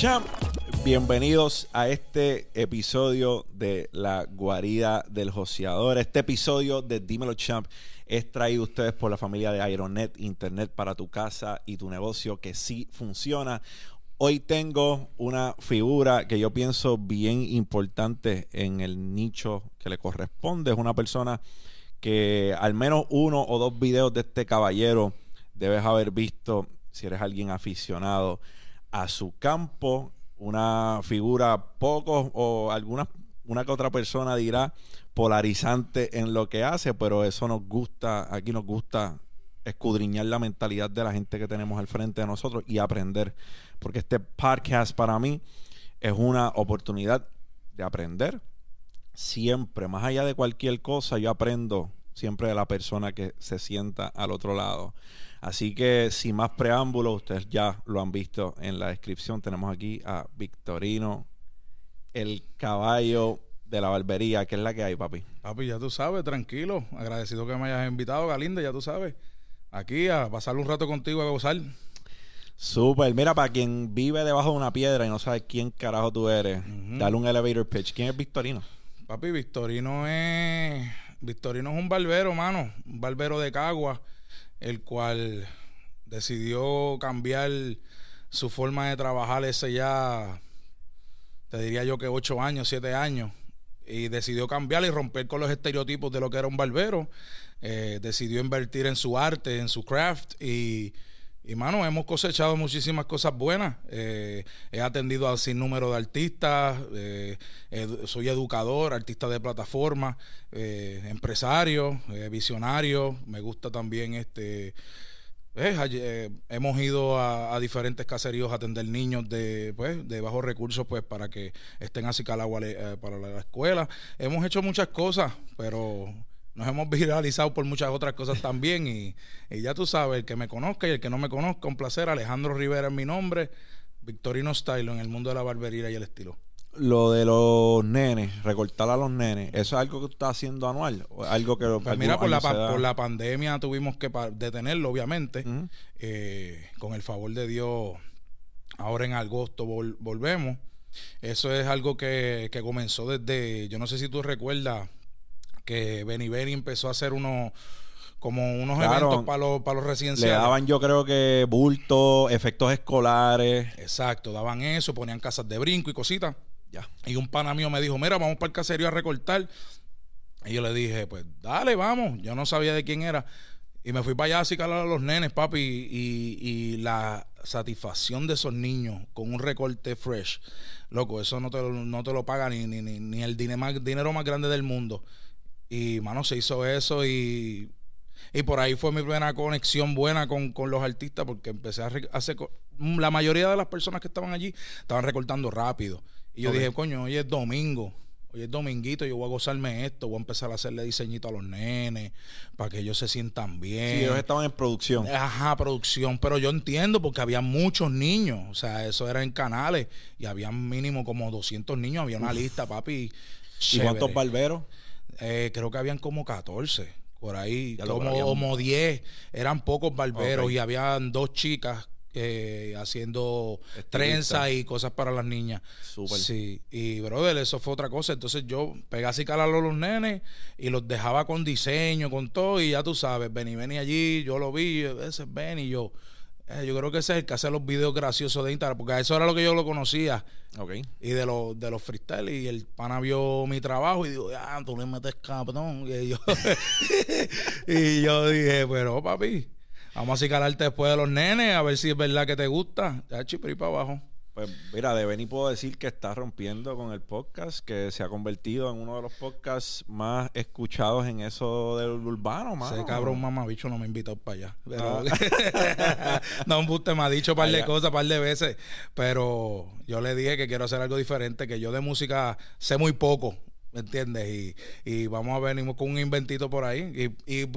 Champ. Bienvenidos a este episodio de La Guarida del Joseador. Este episodio de Dímelo, champ es traído a ustedes por la familia de Ironet, Internet para tu casa y tu negocio que sí funciona. Hoy tengo una figura que yo pienso bien importante en el nicho que le corresponde. Es una persona que al menos uno o dos videos de este caballero debes haber visto si eres alguien aficionado a su campo. Una figura poco o alguna una que otra persona dirá polarizante en lo que hace, pero eso nos gusta, aquí nos gusta escudriñar la mentalidad de la gente que tenemos al frente de nosotros y aprender, porque este podcast para mí es una oportunidad de aprender siempre, más allá de cualquier cosa, yo aprendo siempre de la persona que se sienta al otro lado. Así que sin más preámbulos, ustedes ya lo han visto en la descripción, tenemos aquí a Victorino, el caballo de la barbería, que es la que hay, papi. Papi, ya tú sabes, tranquilo. Agradecido que me hayas invitado, Galinda, ya tú sabes. Aquí a pasar un rato contigo a gozar. Súper. Mira, para quien vive debajo de una piedra y no sabe quién carajo tú eres, dale un elevator pitch. ¿Quién es Victorino? Papi, Victorino es. Victorino es un barbero, mano. Un barbero de Cagua, el cual decidió cambiar su forma de trabajar ese ya, te diría yo que ocho años, siete años. Y decidió cambiar y romper con los estereotipos de lo que era un barbero. Eh, decidió invertir en su arte, en su craft y y mano, hemos cosechado muchísimas cosas buenas. Eh, he atendido a sin número de artistas, eh, soy educador, artista de plataforma, eh, empresario, visionario. Me gusta también este. hemos ido a, diferentes caseríos a atender niños de, pues, de bajos recursos pues, para que estén así calagua para la escuela. Hemos hecho muchas cosas, pero nos hemos viralizado por muchas otras cosas también. Y, ya tú sabes, el que me conozca y el que no me conozca, un placer. Alejandro Rivera es mi nombre. Victorino Style en el mundo de la barbería y el estilo. Lo de los nenes, recortar a los nenes, ¿eso es algo que tú estás haciendo anual? algo que pues mira, por la, por la, pandemia tuvimos que detenerlo, obviamente. Eh, con el favor de Dios, ahora en agosto volvemos. Eso es algo que, que comenzó desde, yo no sé si tú recuerdas, que Benny Benny empezó a hacer unos como unos eventos para los, para los residenciales. Le daban yo creo que bulto, efectos escolares. Exacto, daban eso, ponían casas de brinco y cositas. Ya. Y un pana mío me dijo, mira, vamos para el caserío a recortar. Y yo le dije, pues dale, vamos. Yo no sabía de quién era. Y me fui para allá a calar a los nenes, papi. Y, y, la satisfacción de esos niños con un recorte fresh. Loco, eso no te, no te lo paga ni, ni, ni, el dinero más, dinero más grande del mundo. Y, mano, se hizo eso y, y por ahí fue mi primera conexión buena con, los artistas porque empecé a hacer... La mayoría de las personas que estaban allí estaban recortando rápido. Y yo dije, coño, hoy es domingo. Hoy es dominguito, yo voy a gozarme esto, voy a empezar a hacerle diseñito a los nenes para que ellos se sientan bien. Sí, ellos estaban en producción. Ajá, producción, pero yo entiendo porque había muchos niños, o sea, eso era en canales y había mínimo como 200 niños, había una lista, papi. ¿Y cuántos barberos? Eh, creo que habían como 14 por ahí, como, 10. Eran pocos barberos y habían dos chicas eh, haciendo trenza y cosas para las niñas. Súper. Sí, y brother, eso fue otra cosa. Entonces yo pegué así calarlo a los nenes y los dejaba con diseño, con todo. Y ya tú sabes, Benny, Benny allí, yo lo vi, ese es Benny, y yo. Eh, yo creo que ese es el que hace los videos graciosos de Instagram, porque eso era lo que yo lo conocía. Okay. Y de los de los freestyle. Y el pana vio mi trabajo y dijo, ah, tú le metes cabrón. Y yo, y yo dije, pero papi, vamos a acicalarte después de los nenes, a ver si es verdad que te gusta. Ya, chipri para abajo. Pues mira, de Benny puedo decir que está rompiendo con el podcast, que se ha convertido en uno de los podcasts más escuchados en eso del urbano, mano. Ese cabrón mamabicho no me ha invitado para allá. Pero, ah. no, un me ha dicho un par de cosas, un par de veces. Pero yo le dije que quiero hacer algo diferente, que yo de música sé muy poco. ¿Me entiendes? Y, y vamos a venir con un inventito por ahí. Y, y,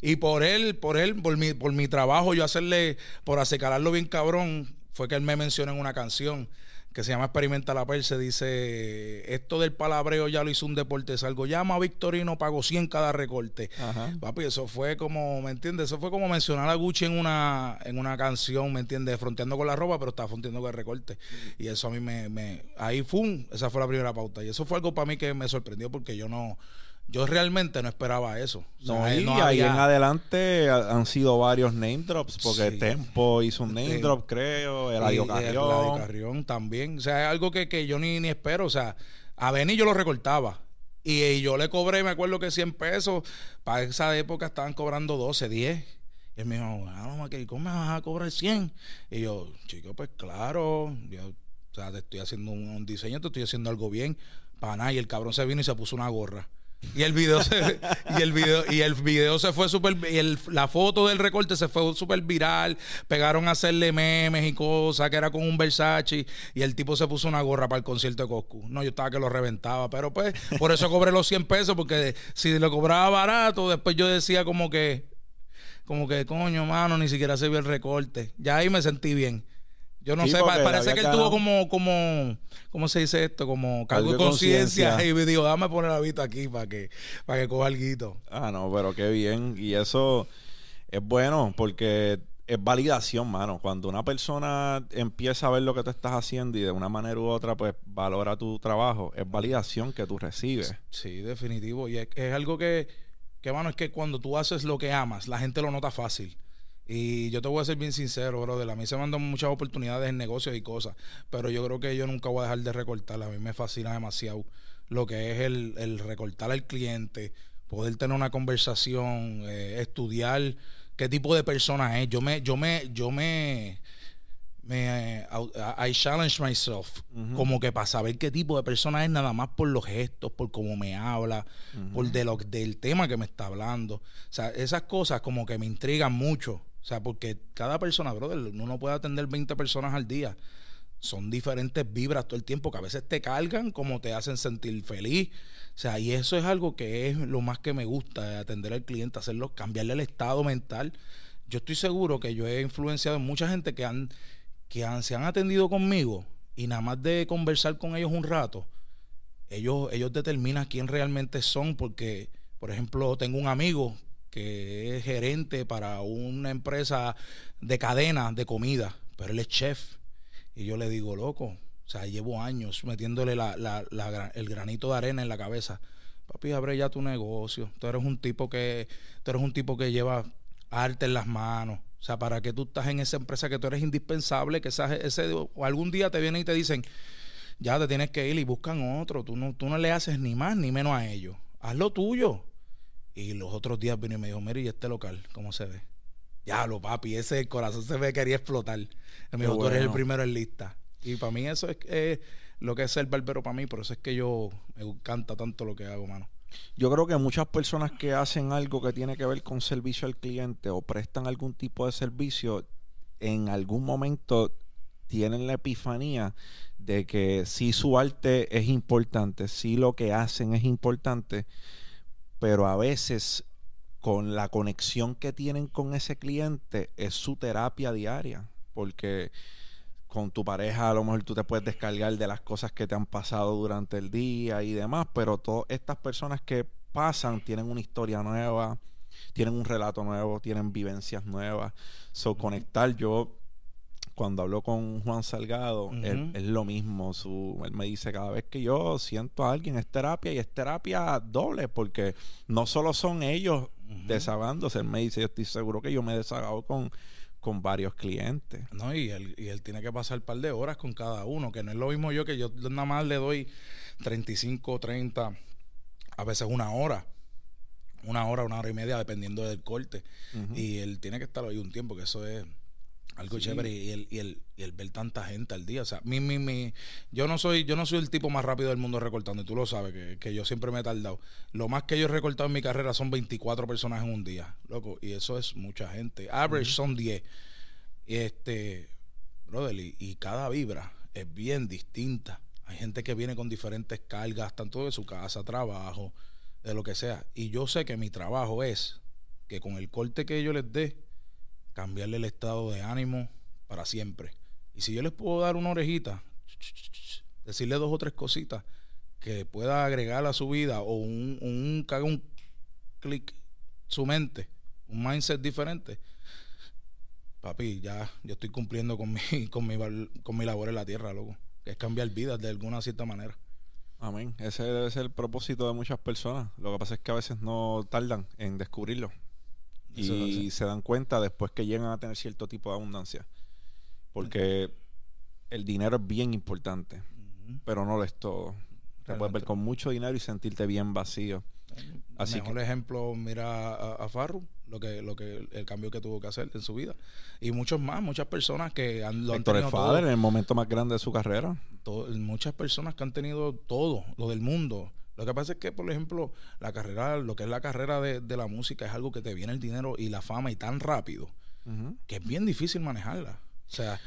y por él, por él, por mi, por mi trabajo, yo hacerle, por asecararlo bien cabrón, fue que él me mencionó en una canción que se llama Experimenta la Perse, dice, esto del palabreo ya lo hizo un deporte, salgo, llama a Victorino, pago 100 cada recorte. Papi, eso fue como, ¿me entiendes? Eso fue como mencionar a Gucci en una, en una canción, ¿me entiendes? Fronteando con la ropa, pero estaba fronteando con el recorte. Y eso a mí me, me ahí fue, esa fue la primera pauta. Y eso fue algo para mí que me sorprendió porque yo no yo realmente no esperaba eso. no, y ahí en adelante han sido varios name drops, porque Tempo hizo un name drop, creo, el Adio Carrión. Carrión también. O sea, es algo que, que yo ni, ni espero. O sea, a Benny yo lo recortaba. Y, yo le cobré, me acuerdo que 100 pesos. Para esa época estaban cobrando 12, 10. Y él me dijo, ah, ¿cómo me vas a cobrar 100? Y yo, chico, pues claro. Yo, o sea, te estoy haciendo un, diseño, te estoy haciendo algo bien. Para nada. Y el cabrón se vino y se puso una gorra. Y el video se, y el video, y el video se fue súper. Y la foto del recorte se fue súper viral. Pegaron a hacerle memes y cosas, que era con un Versace. Y el tipo se puso una gorra para el concierto de Coscu. No, yo estaba que lo reventaba. Pero pues, por eso cobré los 100 pesos, porque si lo cobraba barato, después yo decía como que. Como que, coño, mano, ni siquiera se vio el recorte. Ya ahí me sentí bien. Yo no sé, parece que él tuvo como, como, ¿cómo se dice esto? Como cargo de conciencia y me dijo, dame poner la vista aquí para que, para que coja algo. Ah, no, pero qué bien. Y eso es bueno porque es validación, mano. Cuando una persona empieza a ver lo que tú estás haciendo y de una manera u otra, pues valora tu trabajo, es validación que tú recibes. Sí, definitivo. Y es, es algo que, que, mano, es que cuando tú haces lo que amas, la gente lo nota fácil. Y yo te voy a ser bien sincero, brother. A mí se me han dado muchas oportunidades en negocios y cosas. Pero yo creo que yo nunca voy a dejar de recortar. A mí me fascina demasiado lo que es el, recortar al cliente, poder tener una conversación, eh, estudiar qué tipo de persona es. Yo me, yo me, yo me, me I challenge myself como que para saber qué tipo de persona es nada más por los gestos, por cómo me habla, por de lo, del tema que me está hablando. O sea, esas cosas como que me intrigan mucho. O sea, porque cada persona, brother, uno no puede atender 20 personas al día. Son diferentes vibras todo el tiempo que a veces te cargan como te hacen sentir feliz. O sea, y eso es algo que es lo más que me gusta, atender al cliente, hacerlo, cambiarle el estado mental. Yo estoy seguro que yo he influenciado en mucha gente que han, que han, se han atendido conmigo y nada más de conversar con ellos un rato, ellos, ellos determinan quién realmente son porque, por ejemplo, tengo un amigo que es gerente para una empresa de cadena de comida, pero él es chef. Y yo le digo, loco, o sea, llevo años metiéndole el granito de arena en la cabeza. Papi, abre ya tu negocio. Tú eres un tipo que, tú eres un tipo que lleva arte en las manos. O sea, para que tú estás en esa empresa que tú eres indispensable, que ese, o algún día te vienen y te dicen, ya te tienes que ir y buscan otro. Tú no, tú no le haces ni más ni menos a ellos. Haz lo tuyo. Y los otros días vino y me dijo, mira, ¿y este local cómo se ve? Ya lo papi, ese corazón se ve quería explotar. me dijo, tú eres el primero en lista. Y para mí eso es lo que es ser barbero para mí, por eso es que yo me encanta tanto lo que hago, mano. Yo creo que muchas personas que hacen algo que tiene que ver con servicio al cliente o prestan algún tipo de servicio, en algún momento tienen la epifanía de que si su arte es importante, si lo que hacen es importante, pero a veces con la conexión que tienen con ese cliente es su terapia diaria, porque con tu pareja a lo mejor tú te puedes descargar de las cosas que te han pasado durante el día y demás, pero todas estas personas que pasan tienen una historia nueva, tienen un relato nuevo, tienen vivencias nuevas. So, conectar, yo cuando hablo con Juan Salgado, es lo mismo. Su, él me dice, cada vez que yo siento a alguien es terapia y es terapia doble, porque no solo son ellos desahogándose, él me dice, yo estoy seguro que yo me he desahogado con, con varios clientes. No, y él, y él tiene que pasar un par de horas con cada uno, que no es lo mismo yo que yo nada más le doy 35, 30, a veces una hora una hora, una hora y media, dependiendo del corte. Y él tiene que estar ahí un tiempo, que eso es algo chévere y el, y, el, y el ver tanta gente al día. O sea, mi, mi, mi, yo no soy, yo no soy el tipo más rápido del mundo recortando, y tú lo sabes, que, que, yo siempre me he tardado. Lo más que yo he recortado en mi carrera son 24 personas en un día, loco, y eso es mucha gente. Average son 10. Y este, brother, y, y, cada vibra es bien distinta. Hay gente que viene con diferentes cargas, tanto de su casa, trabajo, de lo que sea. Y yo sé que mi trabajo es que con el corte que yo les dé, cambiarle el estado de ánimo para siempre. Y si yo les puedo dar una orejita, decirle dos o tres cositas que pueda agregar a su vida o un, un un clic su mente, un mindset diferente. Papi, ya yo estoy cumpliendo con mi, con mi, con mi labor en la tierra, loco. Que es cambiar vidas de alguna cierta manera. Amén. Ese debe ser el propósito de muchas personas. Lo que pasa es que a veces no tardan en descubrirlo. Y se dan cuenta después que llegan a tener cierto tipo de abundancia. Porque el dinero es bien importante, pero no lo es todo. Te puedes ver con mucho dinero y sentirte bien vacío. Así mejor ejemplo, mira a, a, Farru, lo que, lo que, el cambio que tuvo que hacer en su vida. Y muchos más, muchas personas que han, lo han tenido en el momento más grande de su carrera. muchas personas que han tenido todo, lo del mundo. Lo que pasa es que, por ejemplo, la carrera, lo que es la carrera de, de la música es algo que te viene el dinero y la fama y tan rápido que es bien difícil manejarla. O sea,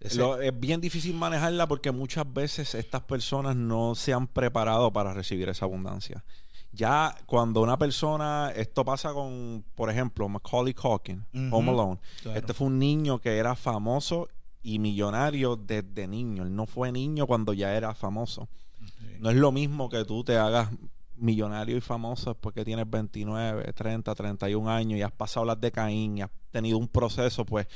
es bien difícil manejarla porque muchas veces estas personas no se han preparado para recibir esa abundancia. Ya cuando una persona, esto pasa con, por ejemplo, Macaulay Culkin, Home Alone. Este fue un niño que era famoso y millonario desde niño. Él no fue niño cuando ya era famoso. No es lo mismo que tú te hagas millonario y famoso después que tienes 29, 30, 31 años y has pasado las de Caín y has tenido un proceso, pues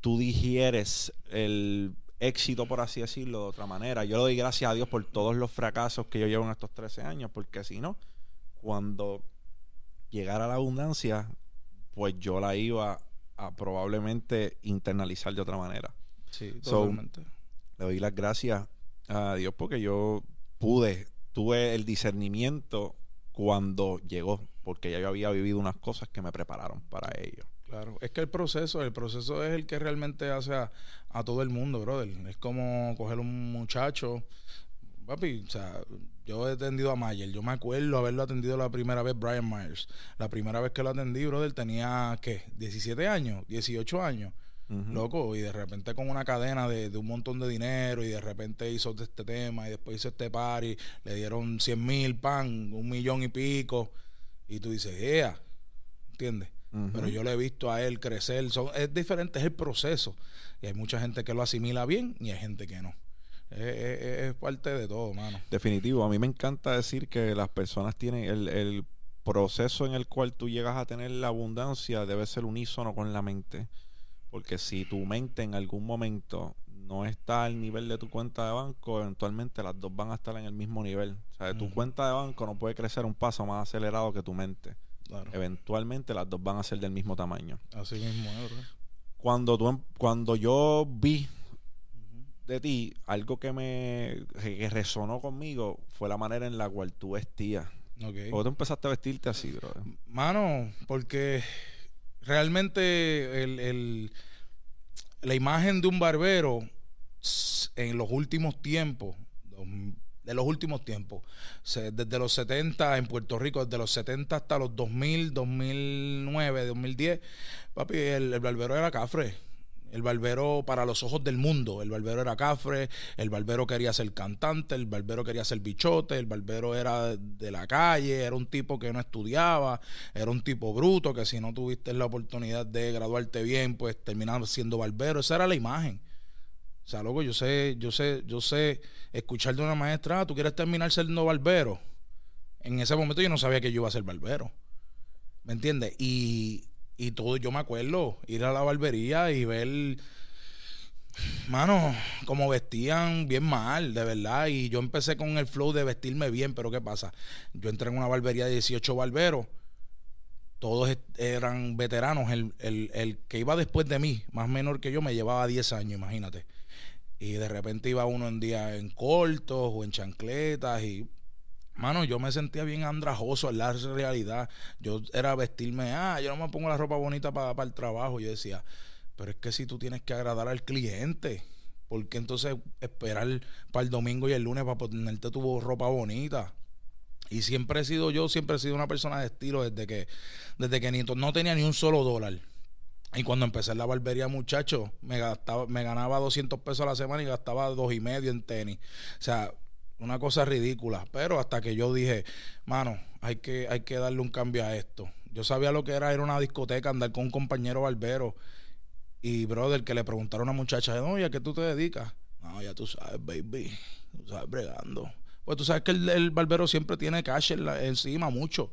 tú digieres el éxito, por así decirlo, de otra manera. Yo le doy gracias a Dios por todos los fracasos que yo llevo en estos 13 años, porque si no, cuando llegara la abundancia, pues yo la iba a probablemente internalizar de otra manera. Sí, totalmente. le doy las gracias a Dios porque yo pude, tuve el discernimiento cuando llegó, porque ya yo había vivido unas cosas que me prepararon para ello. Claro, es que el proceso, el proceso es el que realmente hace a, todo el mundo, brother. Es como coger un muchacho, papi, o sea, yo he atendido a Mayer, yo me acuerdo haberlo atendido la primera vez Brian Myers. La primera vez que lo atendí, brother, tenía, ¿qué? 17 años, 18 años. Loco, y de repente con una cadena de, un montón de dinero y de repente hizo este tema y después hizo este party, le dieron 100 mil pan, un millón y pico. Y tú dices, ¡ea! ¿Entiendes? Pero yo le he visto a él crecer. Son, es diferente, es el proceso. Y hay mucha gente que lo asimila bien y hay gente que no. Es, parte de todo, mano. Definitivo. A mí me encanta decir que las personas tienen el, el proceso en el cual tú llegas a tener la abundancia debe ser unísono con la mente. Porque si tu mente en algún momento no está al nivel de tu cuenta de banco, eventualmente las dos van a estar en el mismo nivel. O sea, tu cuenta de banco no puede crecer un paso más acelerado que tu mente. Eventualmente las dos van a ser del mismo tamaño. Así mismo, Cuando, tú, em, cuando yo vi de ti, algo que me que resonó conmigo fue la manera en la cual tú vestías. Okay. ¿Cómo tú empezaste a vestirte así, bro? Mano, porque realmente el, la imagen de un barbero en los últimos tiempos, de los últimos tiempos. desde los 70 en Puerto Rico, desde los 70 hasta los 2000, 2009, 2010, papi, el, barbero era cafre. El barbero para los ojos del mundo. El barbero era cafre, el barbero quería ser cantante, el barbero quería ser bichote, el barbero era de la calle, era un tipo que no estudiaba, era un tipo bruto, que si no tuviste la oportunidad de graduarte bien, pues terminabas siendo barbero. Esa era la imagen. O sea, loco, yo sé, yo sé, yo sé escuchar de una maestra, ah, tú quieres terminar siendo barbero. En ese momento yo no sabía que yo iba a ser barbero. ¿Me entiendes? Y, y todo, yo me acuerdo ir a la barbería y ver, mano, como vestían bien mal, de verdad. Y yo empecé con el flow de vestirme bien, pero ¿qué pasa? Yo entré en una barbería de 18 barberos todos eran veteranos. El, el, el, que iba después de mí, más menor que yo, me llevaba 10 años, imagínate. Y de repente iba uno en día en cortos o en chancletas y Mano, yo me sentía bien andrajoso en la realidad. Yo era vestirme, ah, yo no me pongo la ropa bonita para, para el trabajo. Yo decía, pero es que si tú tienes que agradar al cliente, ¿por qué entonces esperar para el domingo y el lunes para ponerte tu ropa bonita? Y siempre he sido yo, siempre he sido una persona de estilo desde que, desde que ni, no tenía ni un solo dólar. Y cuando empecé la barbería, muchacho, me gastaba, me ganaba 200 pesos a la semana y gastaba dos y medio en tenis. O sea, una cosa ridícula. Pero hasta que yo dije, mano, hay que, hay que darle un cambio a esto. Yo sabía lo que era ir a una discoteca, andar con un compañero barbero. Y, brother, que le preguntaron a una muchacha, oye, ¿a qué tú te dedicas? Ah, ya tú sabes, baby. Tú sabes, bregando. Pues tú sabes que el, barbero siempre tiene cash encima, mucho.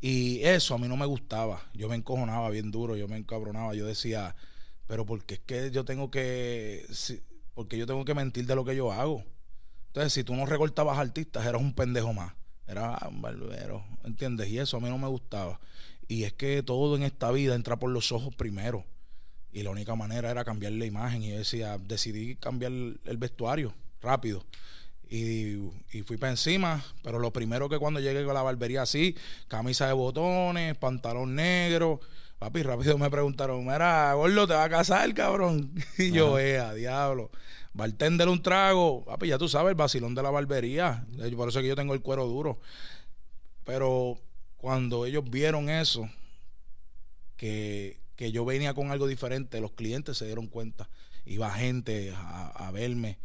Y eso a mí no me gustaba. Yo me encojonaba bien duro, yo me encabronaba. Yo decía, pero porque es que yo tengo que. porque yo tengo que mentir de lo que yo hago. Entonces, si tú no recortabas artistas, eras un pendejo más. Era un barbero, ¿entiendes? Y eso a mí no me gustaba. Y es que todo en esta vida entra por los ojos primero. Y la única manera era cambiar la imagen. Y yo decía, decidí cambiar el vestuario rápido. Y, fui para encima, pero lo primero que cuando llegué con la barbería así, camisa de botones, pantalón negro, papi, rápido me preguntaron, mira, gordo, ¿te va a casar, cabrón? Y yo, eh, a diablo. Bartender un trago, papi, ya tú sabes, el vacilón de la barbería. Por eso es que yo tengo el cuero duro. Pero cuando ellos vieron eso, que, yo venía con algo diferente, los clientes se dieron cuenta. Iba gente a, verme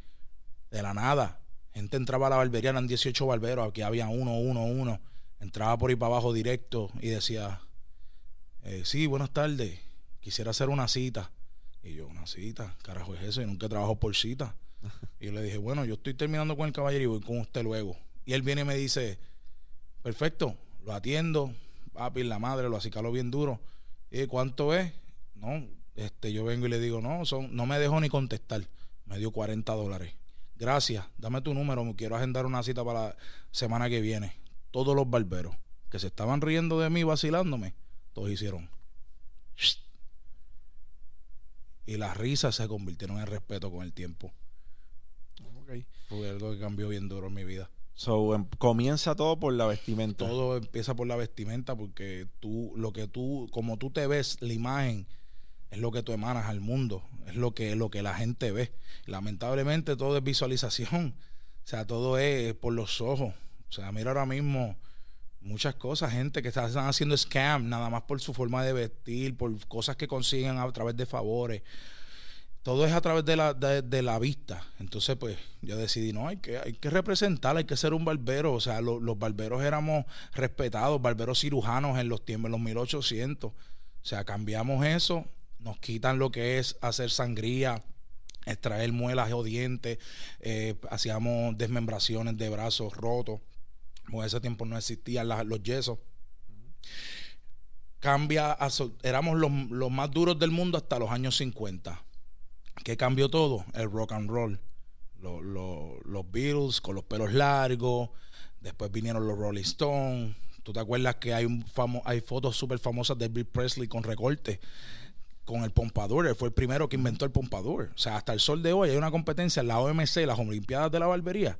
de la nada. Gente entraba a la barbería, eran 18 barberos, aquí había uno, uno, uno. Entraba por ahí para abajo directo y decía, eh, sí, buenas tardes, quisiera hacer una cita. Y yo, una cita, carajo es eso, y nunca trabajo por cita. y yo le dije, bueno, yo estoy terminando con el caballero y voy con usted luego. Y él viene y me dice, perfecto, lo atiendo, papi, la madre, lo acicalo bien duro. ¿Y cuánto es? No, este, yo vengo y le digo, no, son, no me dejó ni contestar. Me dio 40 dólares. Gracias, dame tu número, me quiero agendar una cita para la semana que viene. Todos los barberos que se estaban riendo de mí, vacilándome, todos hicieron. Y las risas se convirtieron en respeto con el tiempo. Fue algo que cambió bien duro en mi vida. So, em, comienza todo por la vestimenta. Todo empieza por la vestimenta porque tú, lo que tú, como tú te ves, la imagen es lo que tú emanas al mundo, es lo que, lo que la gente ve. Lamentablemente todo es visualización, o sea, todo es por los ojos. O sea, mira ahora mismo muchas cosas, gente que están haciendo scam nada más por su forma de vestir, por cosas que consiguen a través de favores todo es a través de la, de, la vista. Entonces, pues, yo decidí, no, hay que, hay que representar, hay que ser un barbero. O sea, los barberos éramos respetados, barberos cirujanos en los tiempos, en los 1800. O sea, cambiamos eso, nos quitan lo que es hacer sangría, extraer muelas o dientes, eh, hacíamos desmembraciones de brazos rotos. En ese tiempo no existían los yesos. Cambia, éramos los, los más duros del mundo hasta los años 50 ¿Qué cambió todo? El rock and roll. Los, Beatles con los pelos largos. Después vinieron los Rolling Stones. ¿Tú te acuerdas que hay, un hay fotos súper famosas de Bill Presley con recorte? Con el pompador. Él fue el primero que inventó el pompador. O sea, hasta el sol de hoy hay una competencia en la OMC, las Olimpiadas de la Barbería,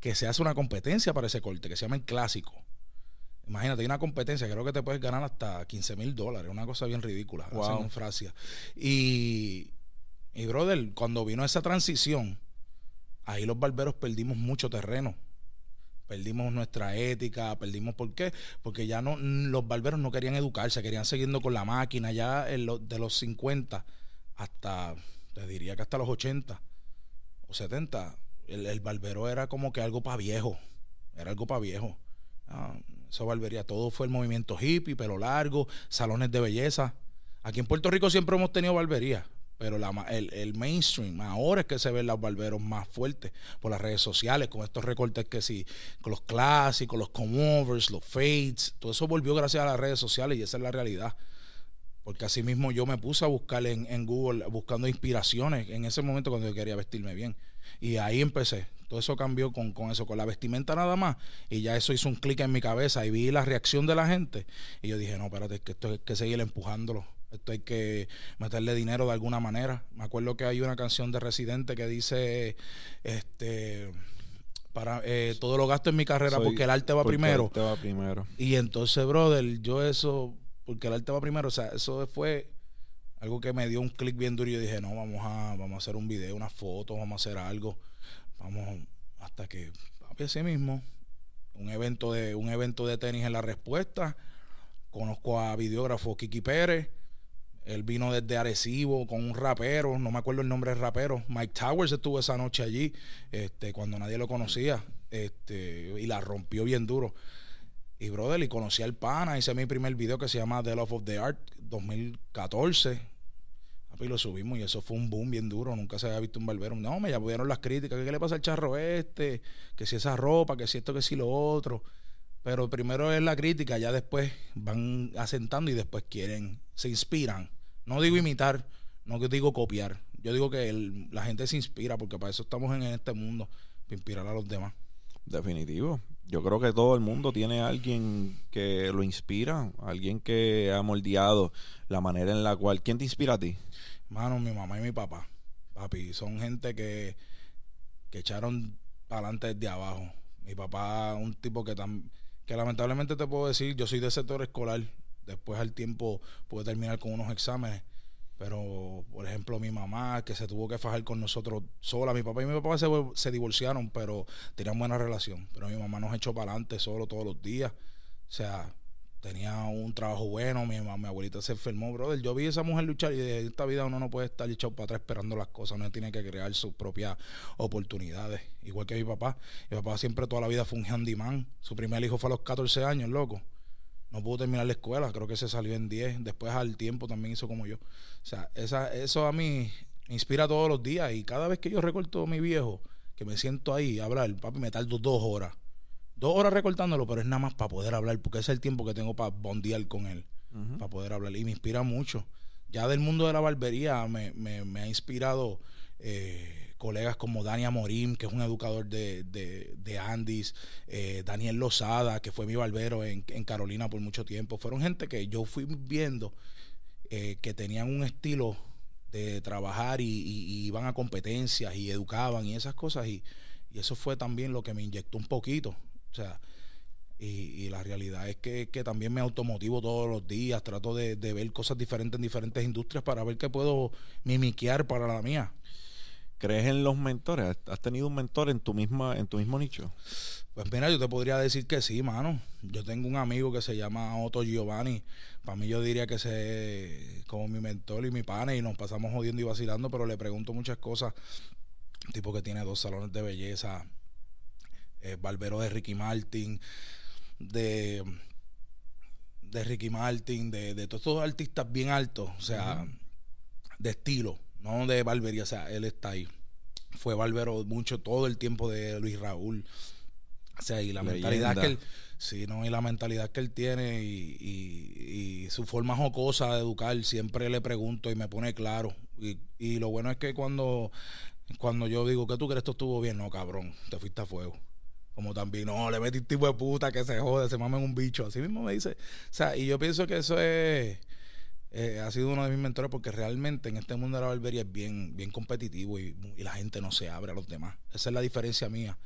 que se hace una competencia para ese corte, que se llama el clásico. Imagínate, hay una competencia, creo que te puedes ganar hasta 15 mil dólares, una cosa bien ridícula, wow. en Francia. Y, y brother, cuando vino esa transición, ahí los barberos perdimos mucho terreno. Perdimos nuestra ética, perdimos ¿por qué? Porque ya no los barberos no querían educarse, querían seguir con la máquina ya de los 50 hasta te diría que hasta los 80 o 70 el, barbero era como que algo para viejo, era algo para viejo. Ah, esa barbería, todo fue el movimiento hippie, pelo largo, salones de belleza. Aquí en Puerto Rico siempre hemos tenido barbería, pero la, el, el, mainstream, ahora es que se ven los barberos más fuertes por las redes sociales, con estos recortes que sí, con los clásicos, los come-overs, los fades, todo eso volvió gracias a las redes sociales y esa es la realidad. Porque así mismo yo me puse a buscar en, en Google, buscando inspiraciones en ese momento cuando yo quería vestirme bien. Y ahí empecé. Todo eso cambió con, con eso, con la vestimenta nada más. Y ya eso hizo un clic en mi cabeza y vi la reacción de la gente. Y yo dije, no, espérate, que esto hay que seguir empujándolo esto hay que meterle dinero de alguna manera. Me acuerdo que hay una canción de Residente que dice, este, para eh, todo lo gasto en mi carrera porque el arte va primero. va primero. Y entonces, brother, yo eso, porque el arte va primero, o sea, eso fue algo que me dio un clic bien duro y yo dije, no, vamos a, vamos a hacer un video, una foto, vamos a hacer algo. Vamos hasta que, papi, así mismo, un evento de, un evento de tenis en la respuesta. Conozco a videógrafo Kiki Pérez él vino desde Arecibo con un rapero, no me acuerdo el nombre del rapero. Mike Towers estuvo esa noche allí, este, cuando nadie lo conocía, este, y la rompió bien duro. Y brother, y conocí al pana, hice mi primer video que se llama The Love of the Art 2014. Y lo subimos y eso fue un boom bien duro. Nunca se había visto un barbero. No, me pudieron las críticas. ¿Qué le pasa al charro este? Que si esa ropa, que si esto, que si lo otro. Pero primero es la crítica, ya después van asentando y después quieren, se inspiran. No digo imitar, no digo copiar. Yo digo que la gente se inspira porque para eso estamos en este mundo, para inspirar a los demás. Definitivo. Yo creo que todo el mundo tiene alguien que lo inspira, alguien que ha moldeado la manera en la cual. ¿Quién te inspira a ti? Mano, mi mamá y mi papá. Papi, son gente que, que echaron para adelante desde abajo. Mi papá, un tipo que, tan, que lamentablemente te puedo decir, yo soy de sector escolar. Después al tiempo pude terminar con unos exámenes pero, por ejemplo, mi mamá, que se tuvo que fajar con nosotros sola. Mi papá y mi papá se, se divorciaron, pero tenían buena relación. Pero mi mamá nos echó para adelante solo todos los días. O sea, tenía un trabajo bueno. Mi, mamá, mi abuelita se enfermó, brother. Yo vi a esa mujer luchar y de esta vida uno no puede estar echado para atrás esperando las cosas. Uno tiene que crear sus propias oportunidades. Igual que mi papá. Mi papá siempre toda la vida fue un handyman. Su primer hijo fue a los 14 años, loco no pudo terminar la escuela, creo que se salió en 10, después al tiempo también hizo como yo. O sea, esa, eso a mí me inspira todos los días y cada vez que yo recorto a mi viejo, que me siento ahí a hablar, papi, me tardo dos horas. Dos horas recortándolo, pero es nada más para poder hablar, porque ese es el tiempo que tengo para bondear con él, para poder hablar. Y me inspira mucho. Ya del mundo de la barbería me, me, me ha inspirado eh, colegas como Dania Morim, que es un educador de, de, Andis, eh, Daniel Lozada, que fue mi barbero en, Carolina por mucho tiempo. Fueron gente que yo fui viendo eh, que tenían un estilo de trabajar y, iban a competencias y educaban y esas cosas. Y, eso fue también lo que me inyectó un poquito. O sea, y, la realidad es que, también me automotivo todos los días, trato de, de, ver cosas diferentes en diferentes industrias para ver qué puedo mimiquear para la mía. ¿Crees en los mentores? ¿Has tenido un mentor en tu misma en tu mismo nicho? Pues mira, yo te podría decir que sí, mano. Yo tengo un amigo que se llama Otto Giovanni. Para mí yo diría que es como mi mentor y mi pana y nos pasamos jodiendo y vacilando, pero le pregunto muchas cosas. tipo que tiene dos salones de belleza, eh, barbero de Ricky Martin, de de Ricky Martin, de, de todos estos artistas bien altos, o sea, de estilo no de barbería, o sea, él está ahí. Fue barbero mucho, todo el tiempo de Luis Raúl. O sea, y la mentalidad que él, sí, no, y la mentalidad que él tiene y, y, su forma jocosa de educar, siempre le pregunto y me pone claro. Y, y lo bueno es que cuando, cuando yo digo que tú crees esto estuvo bien, no, cabrón, te fuiste a fuego como también, no, le metí tipo de puta que se jode, se mame un bicho. Así mismo me dice. O sea, y yo pienso que eso es eh, ha sido uno de mis mentores porque realmente en este mundo de la barbería es bien, bien competitivo y, la gente no se abre a los demás. Esa es la diferencia mía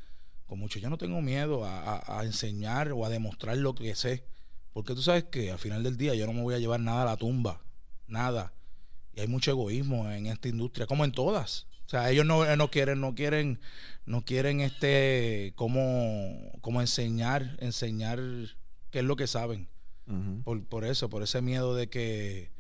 con muchos. Yo no tengo miedo a, enseñar o a demostrar lo que sé. Porque tú sabes que al final del día yo no me voy a llevar nada a la tumba. Nada. Y hay mucho egoísmo en esta industria, como en todas. O sea, ellos no, no quieren, no quieren, no quieren este como, como enseñar, enseñar qué es lo que saben por, por, eso, por ese miedo de que,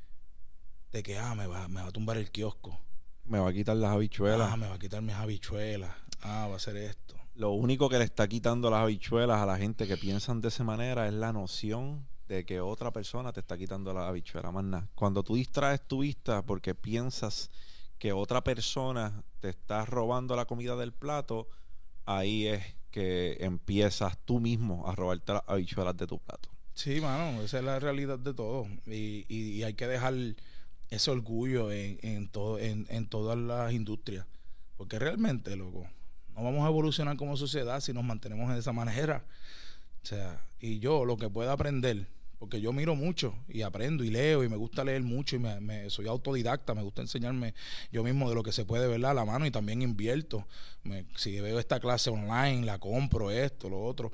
de que, ah, me va, me va a tumbar el kiosco. Me va a quitar las habichuelas. Ah, me va a quitar mis habichuelas. Ah, va a ser esto. Lo único que le está quitando las habichuelas a la gente que piensan de esa manera es la noción de que otra persona te está quitando las habichuelas. Más nada. Cuando tú distraes tu vista porque piensas que otra persona te está robando la comida del plato, ahí es que empiezas tú mismo a robarte las habichuelas de tu plato. Sí, mano, esa es la realidad de todo. Y, y, hay que dejar ese orgullo en, en, todo, en, todas las industrias. Porque realmente, loco, no vamos a evolucionar como sociedad si nos mantenemos de esa manera. O sea, y yo lo que pueda aprender, porque yo miro mucho y aprendo y leo y me gusta leer mucho y me, soy autodidacta, me gusta enseñarme yo mismo de lo que se puede ver a la mano y también invierto. si veo esta clase online, la compro, esto, lo otro.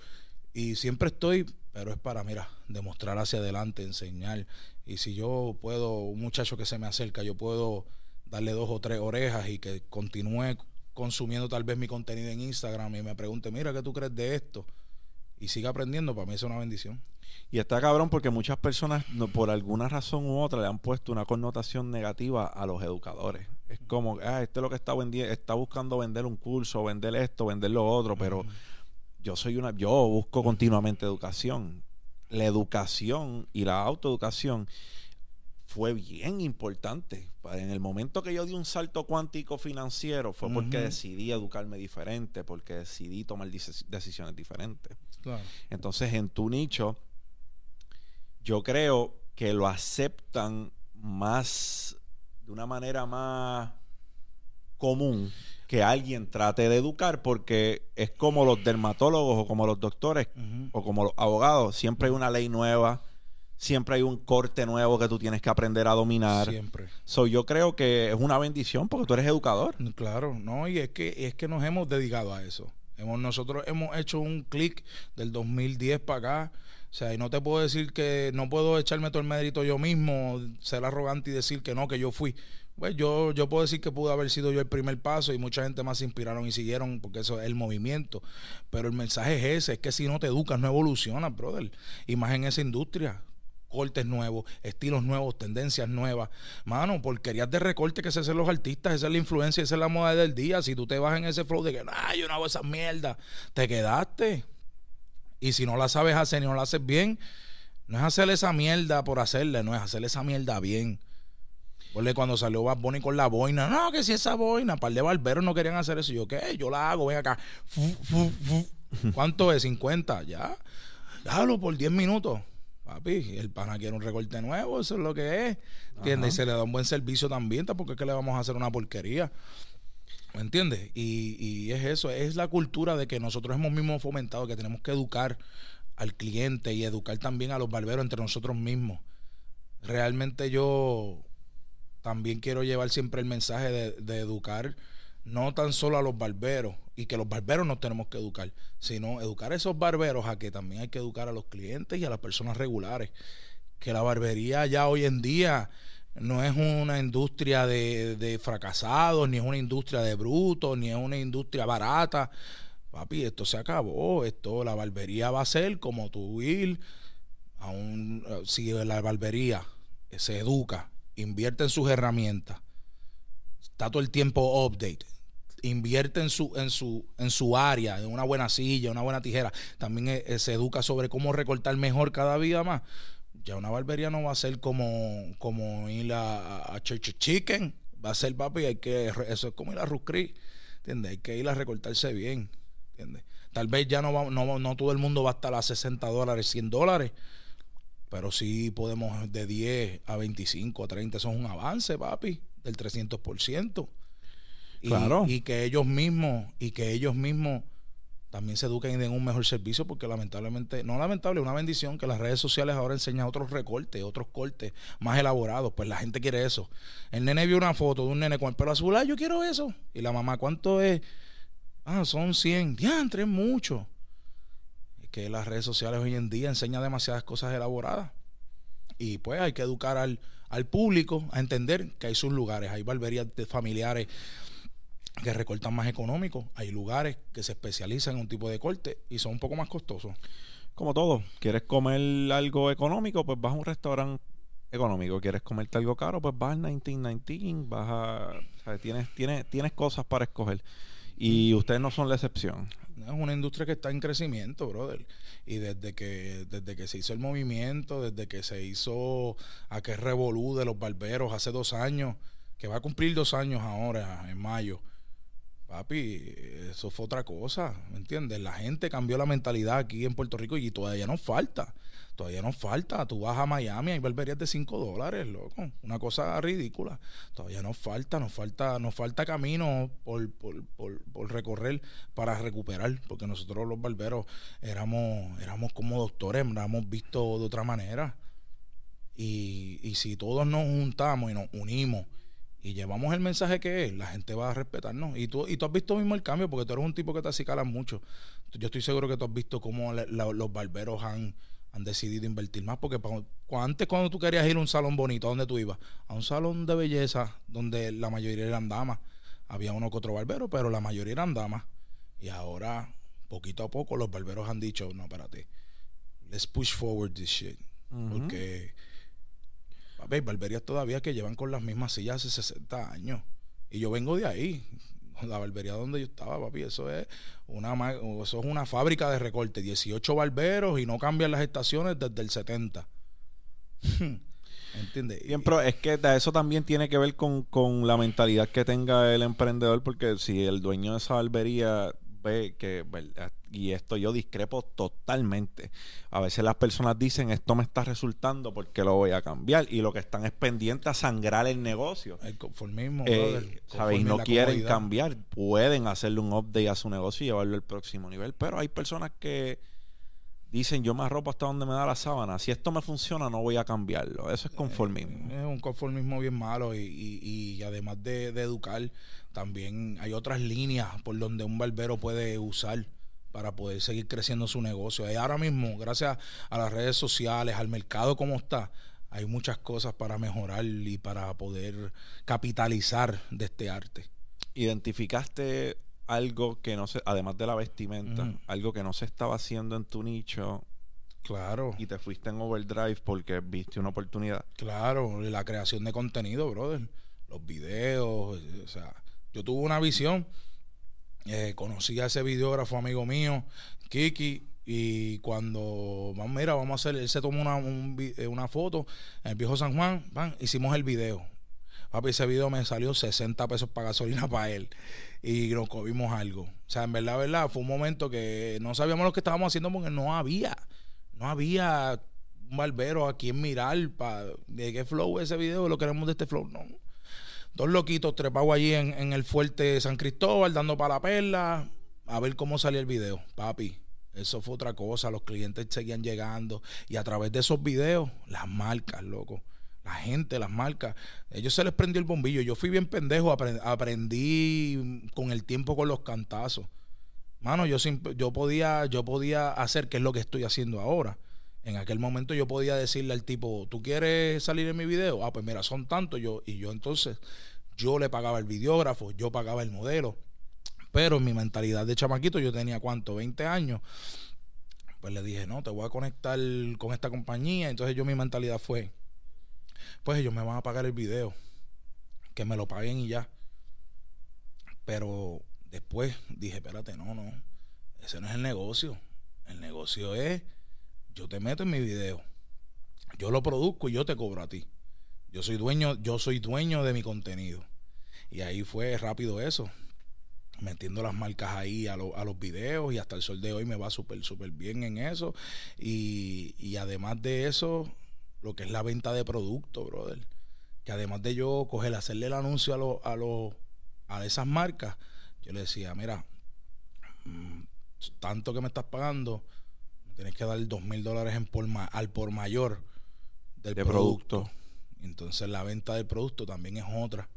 Y siempre estoy pero es para, mira, demostrar hacia adelante, enseñar. Y si yo puedo, un muchacho que se me acerca, yo puedo darle dos o tres orejas y que continúe consumiendo tal vez mi contenido en Instagram y me pregunte, mira, ¿qué tú crees de esto? Y siga aprendiendo, para mí es una bendición. Y está cabrón porque muchas personas, por alguna razón u otra, le han puesto una connotación negativa a los educadores. Es como, ah, este es lo que está vendiendo, está buscando vender un curso, vender esto, vender lo otro, pero yo soy una, yo busco continuamente educación. La educación y la autoeducación fue bien importante. En el momento que yo di un salto cuántico financiero fue porque decidí educarme diferente, porque decidí tomar decisiones diferentes. Entonces, en tu nicho, yo creo que lo aceptan más, de una manera más común que alguien trate de educar porque es como los dermatólogos o como los doctores o como los abogados, siempre hay una ley nueva, siempre hay un corte nuevo que tú tienes que aprender a dominar. Siempre. So, yo creo que es una bendición porque tú eres educador. Claro, no, y es que es que nos hemos dedicado a eso. Hemos, nosotros hemos hecho un clic del 2010 para acá. O sea, y no te puedo decir que no puedo echarme todo el mérito yo mismo, ser arrogante y decir que no, que yo fui. Pues yo, yo puedo decir que pudo haber sido yo el primer paso y mucha gente más se inspiraron y siguieron porque eso es el movimiento. Pero el mensaje es ese, es que si no te educas no evolucionas, brother. Y más en esa industria cortes nuevos, estilos nuevos, tendencias nuevas. Mano, porquerías de recorte que se hacen los artistas, esa es la influencia, esa es la moda del día. Si tú te vas en ese flow de que, no, yo no hago esa mierda, te quedaste. Y si no la sabes hacer y no la haces bien, no es hacer esa mierda por hacerla, no es hacer esa mierda bien. Porque cuando salió Bad Bunny con la boina, no, que si esa boina, par de barberos no querían hacer eso. yo, ¿qué? Yo la hago, ven acá. ¿Cuánto es? ¿50? Ya. Déjalo por 10 minutos. Papi, el pana quiere un recorte nuevo, eso es lo que es. ¿Entiendes? Y se le da un buen servicio también, porque es que le vamos a hacer una porquería. ¿Me entiendes? Y, y es eso, es la cultura de que nosotros hemos mismos fomentado que tenemos que educar al cliente y educar también a los barberos entre nosotros mismos. Realmente yo también quiero llevar siempre el mensaje de, educar no tan solo a los barberos y que los barberos nos tenemos que educar, sino educar a esos barberos a que también hay que educar a los clientes y a las personas regulares. Que la barbería ya hoy en día no es una industria de, fracasados, ni es una industria de brutos, ni es una industria barata. Papi, esto se acabó. Esto, la barbería va a ser como tú ir a. Si la barbería se educa invierte en sus herramientas, está todo el tiempo update, invierte en su, en su, en su área, en una buena silla, una buena tijera, también eh, eh, se educa sobre cómo recortar mejor cada día más. Ya una barbería no va a ser como, como ir a, Church Chicken, va a ser papi, hay que, eso es como ir a Ruscri, ¿entiendes? Hay que ir a recortarse bien, ¿entiendes? Tal vez ya no, va, no, no todo el mundo va a estar a 60 dólares, 100 dólares, pero sí podemos de 10 a 25 a 30, eso es un avance, papi, del 300%. Y, claro. y que ellos mismos, y que ellos mismos también se eduquen y den un mejor servicio, porque lamentablemente, no lamentable, una bendición que las redes sociales ahora enseñan otros recortes, otros cortes más elaborados. Pues la gente quiere eso. El nene vio una foto de un nene con el pelo azul, ah, yo quiero eso. Y la mamá, ¿cuánto es? Ah, son 100. Diantre, es mucho que las redes sociales hoy en día enseñan demasiadas cosas elaboradas. Y pues hay que educar al, al público a entender que hay sus lugares. Hay barberías familiares que recortan más económicos. Hay lugares que se especializan en un tipo de corte y son un poco más costosos. Como todo, ¿quieres comer algo económico? Pues vas a un restaurante económico. ¿Quieres comerte algo caro? Pues vas a 1919, vas a... Tienes, tienes, tienes cosas para escoger. Y ustedes no son la excepción. Es una industria que está en crecimiento, brother. Y desde que, desde que se hizo el movimiento, desde que se hizo aquel revolú de los barberos hace dos años, que va a cumplir dos años ahora, en mayo. Papi, eso fue otra cosa, ¿me entiendes? La gente cambió la mentalidad aquí en Puerto Rico y todavía nos falta. Todavía nos falta. Tú vas a Miami, hay barberías de 5 dólares, loco. Una cosa ridícula. Todavía nos falta, nos falta, nos falta camino por, por, por, recorrer para recuperar. Porque nosotros los barberos éramos, éramos como doctores, éramos vistos de otra manera. Y, y si todos nos juntamos y nos unimos y llevamos el mensaje que es, la gente va a respetarnos. Y tú, y tú has visto mismo el cambio, porque tú eres un tipo que te acicala mucho. Yo estoy seguro que tú has visto cómo los barberos han han decidido invertir más. Porque antes cuando tú querías ir a un salón bonito, ¿a dónde tú ibas? A un salón de belleza donde la mayoría eran damas. Había uno que otro barbero, pero la mayoría eran damas. Y ahora, poquito a poco, los barberos han dicho, no, espérate, let's push forward this shit. Porque hay barberías todavía que llevan con las mismas sillas hace 60 años. Y yo vengo de ahí la barbería donde yo estaba, papi, eso es una eso es una fábrica de recorte, 18 barberos y no cambian las estaciones desde el 70. ¿Entiendes? Bien, pero es que eso también tiene que ver con, con la mentalidad que tenga el emprendedor, porque si el dueño de esa barbería ve que, y esto yo discrepo totalmente. A veces las personas dicen, esto me está resultando porque lo voy a cambiar. Y lo que están es pendiente a sangrar el negocio. El conformismo, eh, ¿sabes? Y no quieren cambiar. Pueden hacerle un update a su negocio y llevarlo al próximo nivel. Pero hay personas que dicen yo me arropo hasta donde me da la sábana. Si esto me funciona, no voy a cambiarlo. Eso es conformismo. es un conformismo bien malo y, y, además de, educar, también hay otras líneas por donde un barbero puede usar para poder seguir creciendo su negocio. Y ahora mismo, gracias a las redes sociales, al mercado como está, hay muchas cosas para mejorar y para poder capitalizar de este arte. ¿Identificaste algo que no se, además de la vestimenta, algo que no se estaba haciendo en tu nicho. Claro. Y te fuiste en overdrive porque viste una oportunidad. Claro, la creación de contenido, brother. Los videos, o sea, yo tuve una visión. Eh, conocí a ese videógrafo amigo mío, Kiki, y cuando, vamos, mira, vamos a hacer, él se tomó una, eh, una foto en el viejo San Juan, van, hicimos el video. Papi, ese video me salió 60 pesos para gasolina para él y nos comimos algo. O sea, en verdad, verdad, fue un momento que no sabíamos lo que estábamos haciendo porque no había, no había un barbero aquí en mirar para de qué flow ese video, lo queremos de este flow, no. Dos loquitos trepados allí en, en el fuerte San Cristóbal, dando para la perla, a ver cómo salía el video, papi. Eso fue otra cosa, los clientes seguían llegando y a través de esos videos, las marcas, loco la gente, las marcas, ellos se les prendió el bombillo. Yo fui bien pendejo, aprendí con el tiempo con los cantazos. Mano, yo, yo, podía, yo podía hacer, que es lo que estoy haciendo ahora. En aquel momento yo podía decirle al tipo, ¿tú quieres salir en mi video? Ah, pues mira, son tantos. Yo, y yo entonces, yo le pagaba el videógrafo, yo pagaba el modelo. Pero en mi mentalidad de chamaquito, yo tenía cuánto, 20 años. Pues le dije, no, te voy a conectar con esta compañía. Entonces yo mi mentalidad fue, pues ellos me van a pagar el video. Que me lo paguen y ya. Pero después dije, espérate, no, no. Ese no es el negocio. El negocio es, yo te meto en mi video. Yo lo produzco y yo te cobro a ti. Yo soy dueño, yo soy dueño de mi contenido. Y ahí fue rápido eso. Metiendo las marcas ahí a, a los videos y hasta el sol de hoy me va súper, súper bien en eso. Y, y además de eso, lo que es la venta de productos, brother. Que además de yo coger, hacerle el anuncio a, los a, los a esas marcas, yo le decía, mira, mm, tanto que me estás pagando, me tienes que dar dos mil dólares en por al por mayor del producto. Entonces la venta del producto también es otra,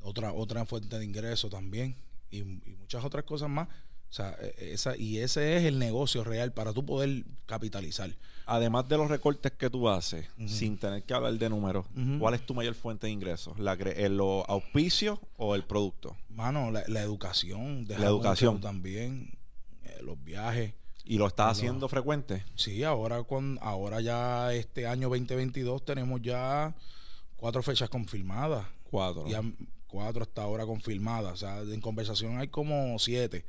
otra, otra fuente de ingreso también. y muchas otras cosas más o sea, e, e, esa, y ese es el negocio real para tú poder capitalizar. Además de los recortes que tú haces, sin tener que hablar de números, ¿cuál es tu mayor fuente de ingresos? ¿La ¿Los auspicios o el producto? Mano, la, educación. La educación. También, eh, los viajes. ¿Y lo estás haciendo frecuente? Sí, ahora, con, ahora ya este año 2022 tenemos ya cuatro fechas confirmadas. Cuatro. Ya cuatro hasta ahora confirmadas. O sea, en conversación hay como siete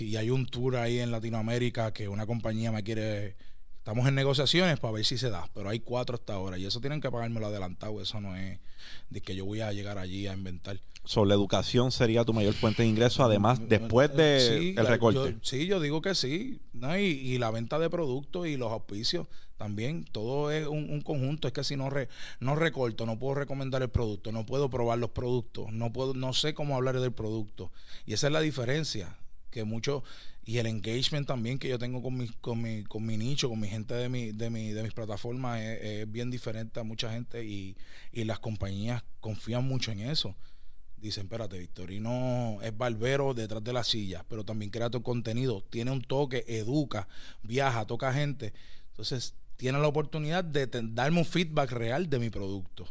y hay un tour ahí en Latinoamérica que una compañía me quiere. Estamos en negociaciones para ver si se da, pero hay cuatro hasta ahora y eso tienen que pagármelo adelantado. Eso no es de que yo voy a llegar allí a inventar. Sobre la educación sería tu mayor fuente de ingreso, además, mm, después de el recorte. sí, yo digo que sí. ¿no? Y, la venta de productos y los auspicios también, todo es un, conjunto. Es que si no, no recorto, no puedo recomendar el producto, no puedo probar los productos, no, puedo, no sé cómo hablar del producto. Y esa es la diferencia que mucho y el engagement también que yo tengo con mi, con mi, con mi nicho, con mi gente de, mi, de, mi, de mis plataformas es, bien diferente a mucha gente y, y, las compañías confían mucho en eso. Dicen, espérate, Victorino es barbero detrás de la silla, pero también crea tu contenido, tiene un toque, educa, viaja, toca gente. Entonces, tiene la oportunidad de darme un feedback real de mi producto.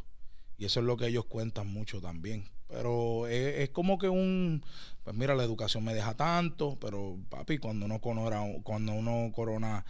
Y eso es lo que ellos cuentan mucho también. Pero es, como que un, pues mira, la educación me deja tanto, pero papi, cuando uno corona, cuando uno corona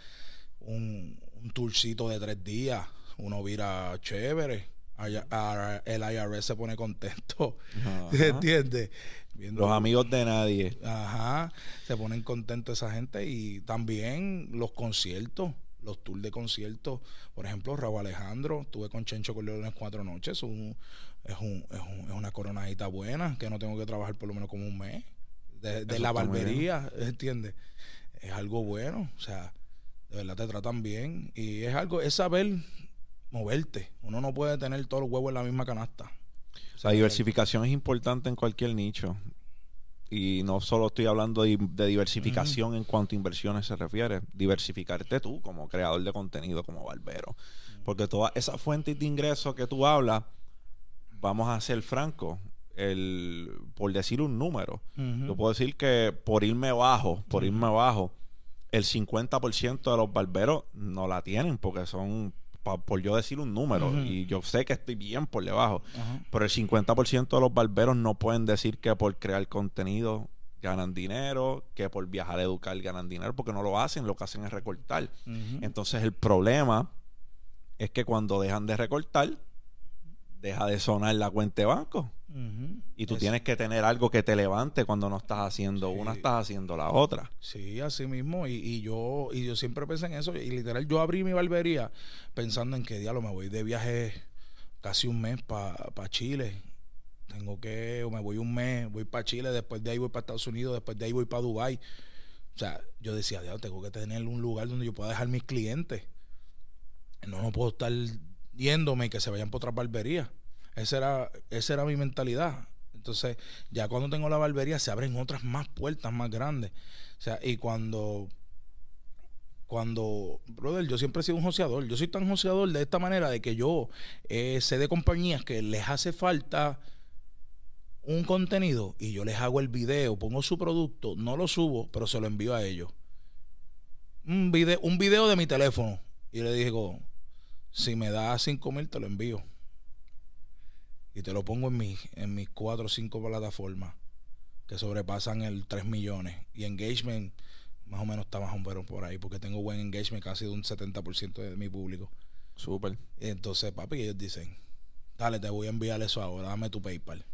un, un tourcito de tres días, uno vira chévere. el IRS se pone contento. ¿Entiendes? los amigos de nadie. Ajá. Se ponen contentos esa gente y también los conciertos los tours de conciertos. Por ejemplo, Raúl Alejandro, estuve con Chencho Corleones cuatro noches. Un, es, un, es, un, es, una coronadita buena, que no tengo que trabajar por lo menos como un mes. De, de la barbería, ¿entiendes? Es algo bueno, o sea, de verdad te tratan bien. Y es algo, es saber moverte. Uno no puede tener todos los huevos en la misma canasta. La diversificación es importante en cualquier nicho. Y no solo estoy hablando de, diversificación en cuanto a inversiones se refiere, diversificarte tú como creador de contenido, como barbero. Porque todas esas fuentes de ingresos que tú hablas, vamos a ser francos, el, por decir un número, yo puedo decir que por irme bajo, por irme bajo, el 50% de los barberos no la tienen porque son por yo decir un número, y yo sé que estoy bien por debajo, pero el 50% de los barberos no pueden decir que por crear contenido ganan dinero, que por viajar a educar ganan dinero, porque no lo hacen, lo que hacen es recortar. Entonces el problema es que cuando dejan de recortar, deja de sonar la cuenta de banco. Y tú tienes que tener algo que te levante cuando no estás haciendo una, estás haciendo la otra. Sí, así mismo. Y, yo y yo siempre pensé en eso. Y literal, yo abrí mi barbería pensando en que diablo me voy de viaje casi un mes para Chile. Tengo que, o me voy un mes, voy para Chile, después de ahí voy para Estados Unidos, después de ahí voy para Dubai. O sea, yo decía, diablo, tengo que tener un lugar donde yo pueda dejar mis clientes. No, no puedo estar yéndome y que se vayan por otras barberías. Esa era, esa era mi mentalidad. Entonces, ya cuando tengo la barbería se abren otras más puertas más grandes. O sea, y cuando cuando, brother, yo siempre he sido un joseador. Yo soy tan joseador de esta manera de que yo eh, sé de compañías que les hace falta un contenido y yo les hago el video, pongo su producto, no lo subo, pero se lo envío a ellos. Un video, un video de mi teléfono. Y le digo, si me da 5 mil, te lo envío y te lo pongo en, mi, en mis cuatro o cinco plataformas que sobrepasan el 3 millones. Y engagement más o menos está más o menos por ahí, porque tengo buen engagement, casi de un 70% de mi público. Súper. Entonces, papi, ellos dicen, dale, te voy a enviar eso ahora, dame tu PayPal.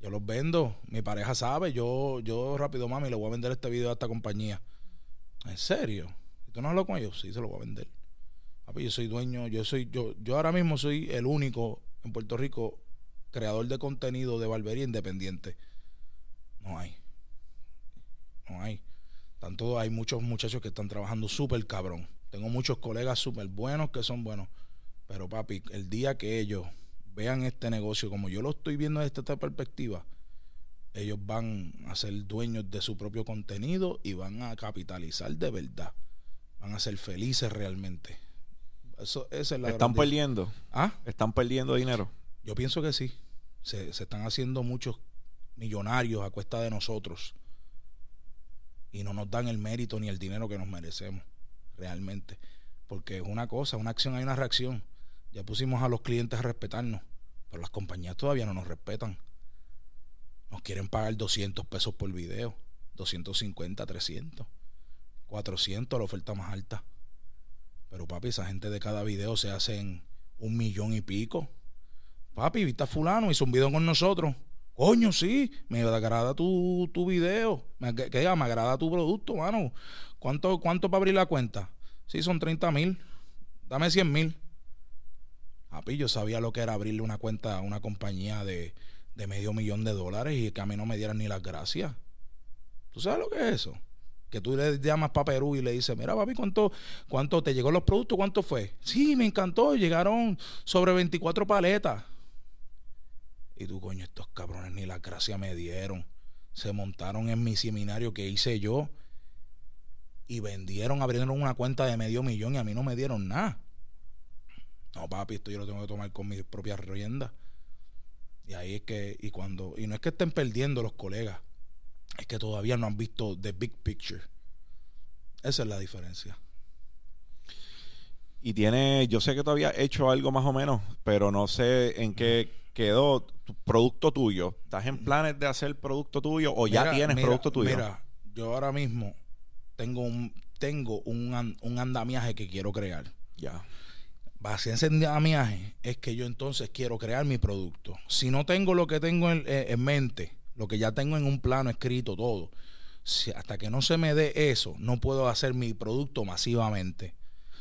Yo los vendo, mi pareja sabe, yo, yo rápido, mami, le voy a vender este video a esta compañía. ¿En serio? ¿Y tú no hablas con ellos? Sí, se lo voy a vender. Papi, yo soy dueño, yo soy, yo, yo ahora mismo soy el único en Puerto Rico creador de contenido de barbería independiente. No hay. No hay. Tanto hay muchos muchachos que están trabajando súper cabrón. Tengo muchos colegas súper buenos que son buenos. Pero papi, el día que ellos vean este negocio como yo lo estoy viendo desde esta perspectiva, ellos van a ser dueños de su propio contenido y van a capitalizar de verdad. Van a ser felices realmente. Eso, es la ¿Están perdiendo? ¿Ah? ¿Están perdiendo dinero? Yo pienso que sí. Se, están haciendo muchos millonarios a cuesta de nosotros. Y no nos dan el mérito ni el dinero que nos merecemos, realmente. Porque es una cosa, una acción hay una reacción. Ya pusimos a los clientes a respetarnos, pero las compañías todavía no nos respetan. Nos quieren pagar 200 pesos por video, 250, 300, 400 la oferta más alta. Pero papi, esa gente de cada video se hacen un millón y pico. Papi, viste a fulano, hizo un video con nosotros. Coño, sí, me agrada tu, tu video. Me, que, me agrada tu producto, mano. ¿Cuánto, cuánto para abrir la cuenta? Sí, son 30 mil. Dame 100 mil. Papi, yo sabía lo que era abrirle una cuenta a una compañía de, de medio millón de dólares y que a mí no me dieran ni las gracias. ¿Tú sabes lo que es eso? Que tú le llamas para Perú y le dices, mira papi, ¿cuánto, ¿cuánto te llegó los productos? ¿Cuánto fue? Sí, me encantó, llegaron sobre 24 paletas. Y tú, coño, estos cabrones ni la gracia me dieron. Se montaron en mi seminario que hice yo y vendieron, abrieron una cuenta de medio millón y a mí no me dieron nada. No, papi, esto yo lo tengo que tomar con mis propias riendas. Y ahí es que, y cuando, y no es que estén perdiendo los colegas, es que todavía no han visto the big picture. Esa es la diferencia. Y tiene, yo sé que todavía he hecho algo más o menos, pero no sé en qué quedó tu producto tuyo. ¿Estás en planes de hacer producto tuyo o ya tienes producto tuyo? Mira, yo ahora mismo tengo un tengo un, un andamiaje que quiero crear. Ya. Base en ese andamiaje es que yo entonces quiero crear mi producto. Si no tengo lo que tengo en, en mente, lo que ya tengo en un plano escrito todo. Si, hasta que no se me dé eso, no puedo hacer mi producto masivamente.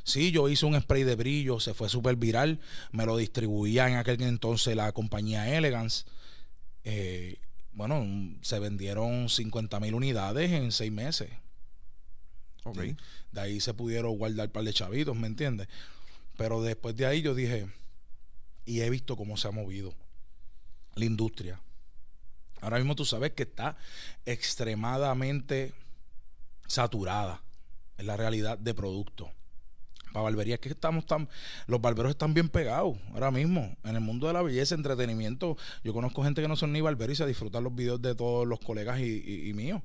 Sí, yo hice un spray de brillo, se fue súper viral, me lo distribuía en aquel entonces la compañía Elegance. Eh, bueno, se vendieron 50 mil unidades en seis meses. Okay. De ahí se pudieron guardar un par de chavitos, ¿me entiendes? Pero después de ahí yo dije, y he visto cómo se ha movido la industria. Ahora mismo tú sabes que está extremadamente saturada en la realidad de productos. Para barbería es que estamos tan. Los barberos están bien pegados ahora mismo. En el mundo de la belleza, entretenimiento. Yo conozco gente que no son ni barberos y se disfrutan los videos de todos los colegas y, y míos.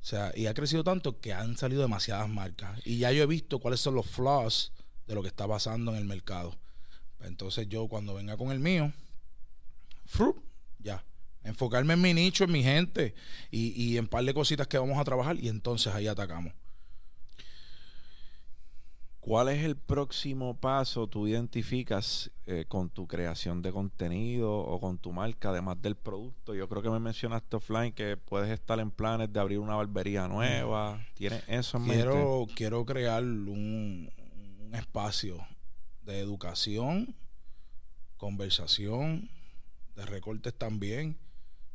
O sea, y ha crecido tanto que han salido demasiadas marcas. Y ya yo he visto cuáles son los flaws de lo que está pasando en el mercado. Entonces yo cuando venga con el mío, ya. Enfocarme en mi nicho, en mi gente y, y en un par de cositas que vamos a trabajar y entonces ahí atacamos. ¿Cuál es el próximo paso tú identificas eh, con tu creación de contenido o con tu marca, además del producto? Yo creo que me mencionaste offline que puedes estar en planes de abrir una barbería nueva. ¿Tienes eso en quiero, mente? Quiero crear un, un espacio de educación, conversación, de recortes también,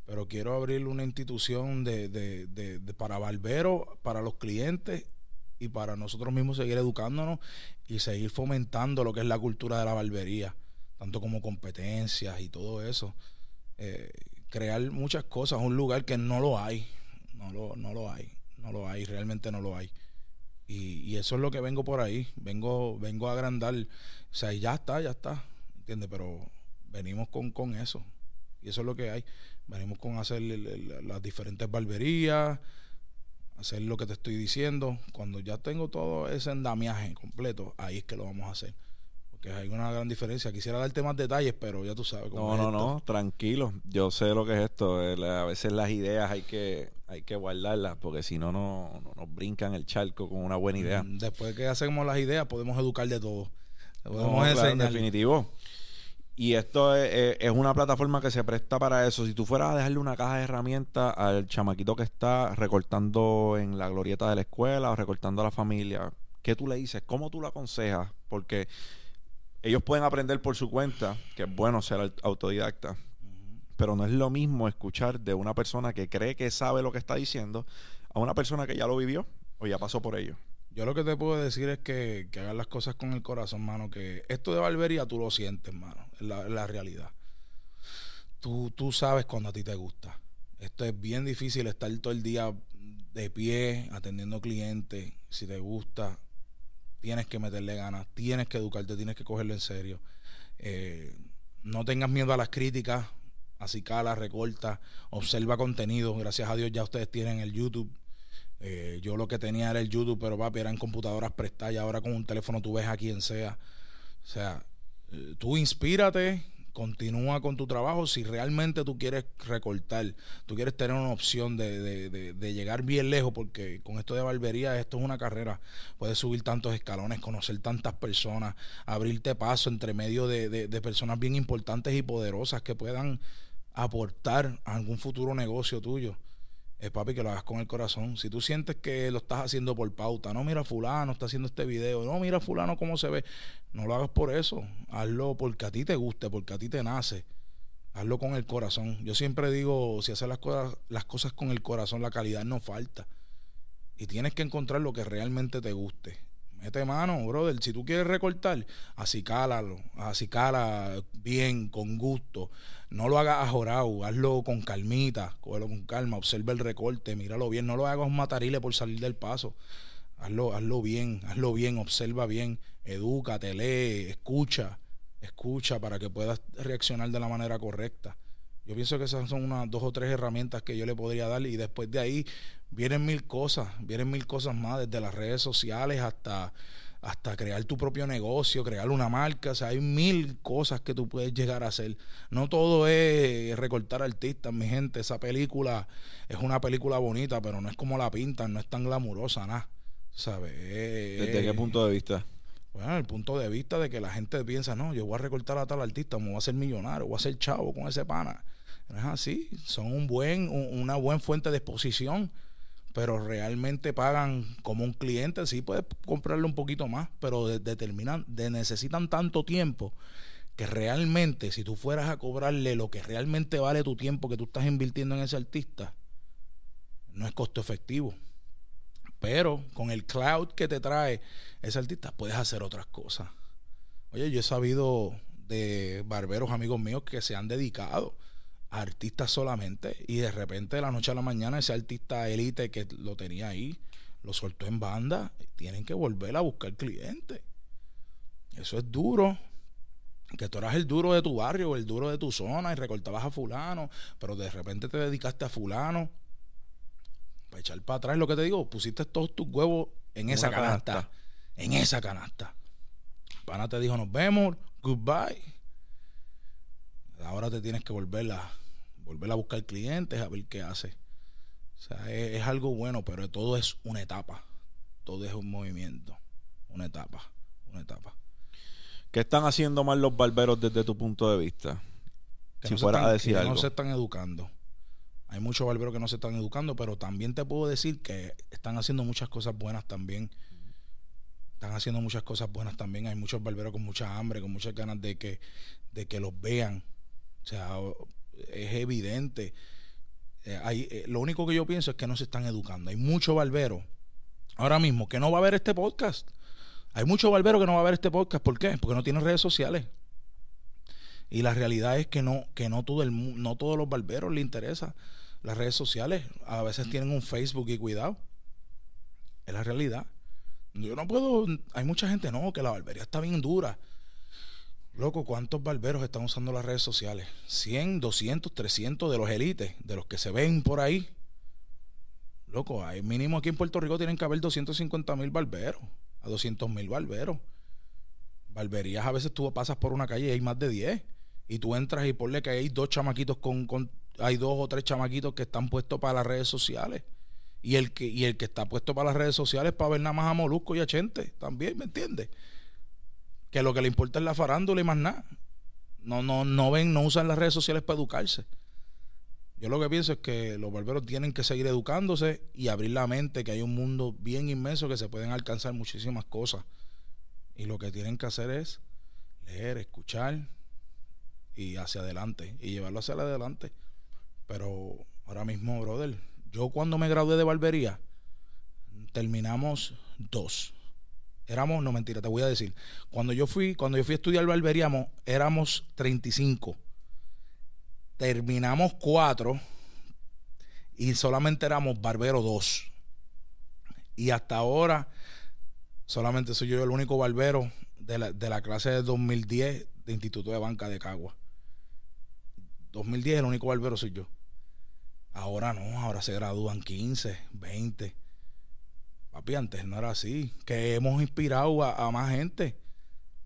pero quiero abrir una institución de, de, de para barberos, para los clientes y para nosotros mismos seguir educándonos y seguir fomentando lo que es la cultura de la barbería, tanto como competencias y todo eso. Eh, crear muchas cosas, un lugar que no lo hay, no lo, no lo hay, no lo hay, realmente no lo hay. Y, y eso es lo que vengo por ahí, vengo, vengo a agrandar, o sea, ya está, ya está, ¿entiendes? Pero venimos con, con eso, y eso es lo que hay, venimos con hacer las diferentes barberías, hacer lo que te estoy diciendo. Cuando ya tengo todo ese endamiaje completo, ahí es que lo vamos a hacer. Porque hay una gran diferencia. Quisiera darte más detalles, pero ya tú sabes cómo No, no, no, tranquilo. Yo sé lo que es esto. A veces las ideas hay que hay que guardarlas porque si no, no nos brincan el charco con una buena idea. Mm, después que hacemos las ideas, podemos educar de todo. Podemos En definitivo. Y esto es, una plataforma que se presta para eso. Si tú fueras a dejarle una caja de herramientas al chamaquito que está recortando en la glorieta de la escuela o recortando a la familia, ¿qué tú le dices? ¿Cómo tú lo aconsejas? Porque ellos pueden aprender por su cuenta, que es bueno ser autodidacta, pero no es lo mismo escuchar de una persona que cree que sabe lo que está diciendo a una persona que ya lo vivió o ya pasó por ello. Yo lo que te puedo decir es que, que hagas las cosas con el corazón, mano. Que esto de barbería tú lo sientes, mano. Es la, realidad. Tú, tú sabes cuando a ti te gusta. Esto es bien difícil estar todo el día de pie, atendiendo clientes. Si te gusta, tienes que meterle ganas, tienes que educarte, tienes que cogerlo en serio. Eh, no tengas miedo a las críticas, así cala, recorta, observa contenido. Gracias a Dios ya ustedes tienen el YouTube eh, yo lo que tenía era el YouTube, pero papi, eran computadoras prestadas y ahora con un teléfono tú ves a quien sea. O sea, eh, tú inspírate, continúa con tu trabajo. Si realmente tú quieres recortar, tú quieres tener una opción de, de, llegar bien lejos, porque con esto de barbería, esto es una carrera. Puedes subir tantos escalones, conocer tantas personas, abrirte paso entre medio de, personas bien importantes y poderosas que puedan aportar a algún futuro negocio tuyo es papi que lo hagas con el corazón. Si tú sientes que lo estás haciendo por pauta, no mira fulano está haciendo este video, no mira fulano cómo se ve, no lo hagas por eso, hazlo porque a ti te guste, porque a ti te nace. Hazlo con el corazón. Yo siempre digo, si haces las cosas, las cosas con el corazón, la calidad no falta. Y tienes que encontrar lo que realmente te guste. Mete mano, brother. Si tú quieres recortar, así cálalo, así cala bien, con gusto. No lo hagas ajorado, hazlo con calmita, cógelo con calma, observa el recorte, míralo bien. No lo hagas matarile por salir del paso. Hazlo, hazlo bien, hazlo bien, observa bien, edúcate, lee, escucha, escucha para que puedas reaccionar de la manera correcta. Yo pienso que esas son unas dos o tres herramientas que yo le podría dar y después de ahí vienen mil cosas, vienen mil cosas más, desde las redes sociales hasta, hasta crear tu propio negocio, crear una marca, o sea, hay mil cosas que tú puedes llegar a hacer. No todo es recortar artistas, mi gente, esa película es una película bonita, pero no es como la pintan, no es tan glamurosa, nada, ¿sabes? ¿Desde qué punto de vista? Bueno, el punto de vista de que la gente piensa, no, yo voy a recortar a tal artista, me voy a hacer millonario, voy a ser chavo con ese pana. No es así, son un buen, una buena fuente de exposición pero realmente pagan como un cliente, sí puedes comprarle un poquito más, pero determinan, de, necesitan tanto tiempo que realmente si tú fueras a cobrarle lo que realmente vale tu tiempo que tú estás invirtiendo en ese artista, no es costo efectivo. Pero con el cloud que te trae ese artista puedes hacer otras cosas. Oye, yo he sabido de barberos amigos míos que se han dedicado a artistas solamente y de repente de la noche a la mañana ese artista élite que lo tenía ahí lo soltó en banda, tienen que volver a buscar clientes. Eso es duro. Que tú eras el duro de tu barrio o el duro de tu zona y recortabas a fulano, pero de repente te dedicaste a fulano. Para echar para atrás lo que te digo, pusiste todos tus huevos en esa canasta, En esa canasta. Pana te dijo, nos vemos, goodbye. Ahora te tienes que volver a, volver a buscar clientes, a ver qué hace. O sea, es, algo bueno, pero todo es una etapa. Todo es un movimiento. Una etapa. Una etapa. ¿Qué están haciendo mal los barberos desde tu punto de vista? si fuera a decir algo. no se están educando. Hay muchos barberos que no se están educando, pero también te puedo decir que están haciendo muchas cosas buenas también están haciendo muchas cosas buenas también. Hay muchos barberos con mucha hambre, con muchas ganas de que, de que los vean. O sea, es evidente. Eh, hay, eh, lo único que yo pienso es que no se están educando. Hay muchos barberos ahora mismo que no va a ver este podcast. Hay muchos barberos que no va a ver este podcast. ¿Por qué? Porque no tienen redes sociales. Y la realidad es que no, que no todo el no todos los barberos les interesa las redes sociales. A veces tienen un Facebook y cuidado. Es la realidad. Yo no puedo. Hay mucha gente, no, que la barbería está bien dura. Loco, ¿cuántos barberos están usando las redes sociales? 100, 200, 300 de los élites, de los que se ven por ahí. Loco, hay mínimo aquí en Puerto Rico tienen que haber 250 mil barberos, a 200 mil barberos. Barberías, a veces tú pasas por una calle y hay más de 10. Y tú entras y ponle que hay dos chamaquitos con, con hay dos o tres chamaquitos que están puestos para las redes sociales. Y el que, y el que está puesto para las redes sociales para ver nada más a Molusco y a Chente, también, ¿me entiendes? Que lo que le importa es la farándula y más nada. No, no, no ven, no usan las redes sociales para educarse. Yo lo que pienso es que los barberos tienen que seguir educándose y abrir la mente, que hay un mundo bien inmenso que se pueden alcanzar muchísimas cosas. Y lo que tienen que hacer es leer, escuchar y hacia adelante y llevarlo hacia adelante. Pero ahora mismo, brother, yo cuando me gradué de barbería, terminamos dos. Éramos, no mentira, te voy a decir. Cuando yo fui, cuando yo fui a estudiar barbería, éramos 35. Terminamos cuatro y solamente éramos barberos dos. Y hasta ahora solamente soy yo el único barbero de la, de la clase de 2010 de Instituto de Banca de Cagua. 2010 el único barbero soy yo. Ahora no, ahora se gradúan 15, 20. Papi, antes no era así. Que hemos inspirado a, más gente.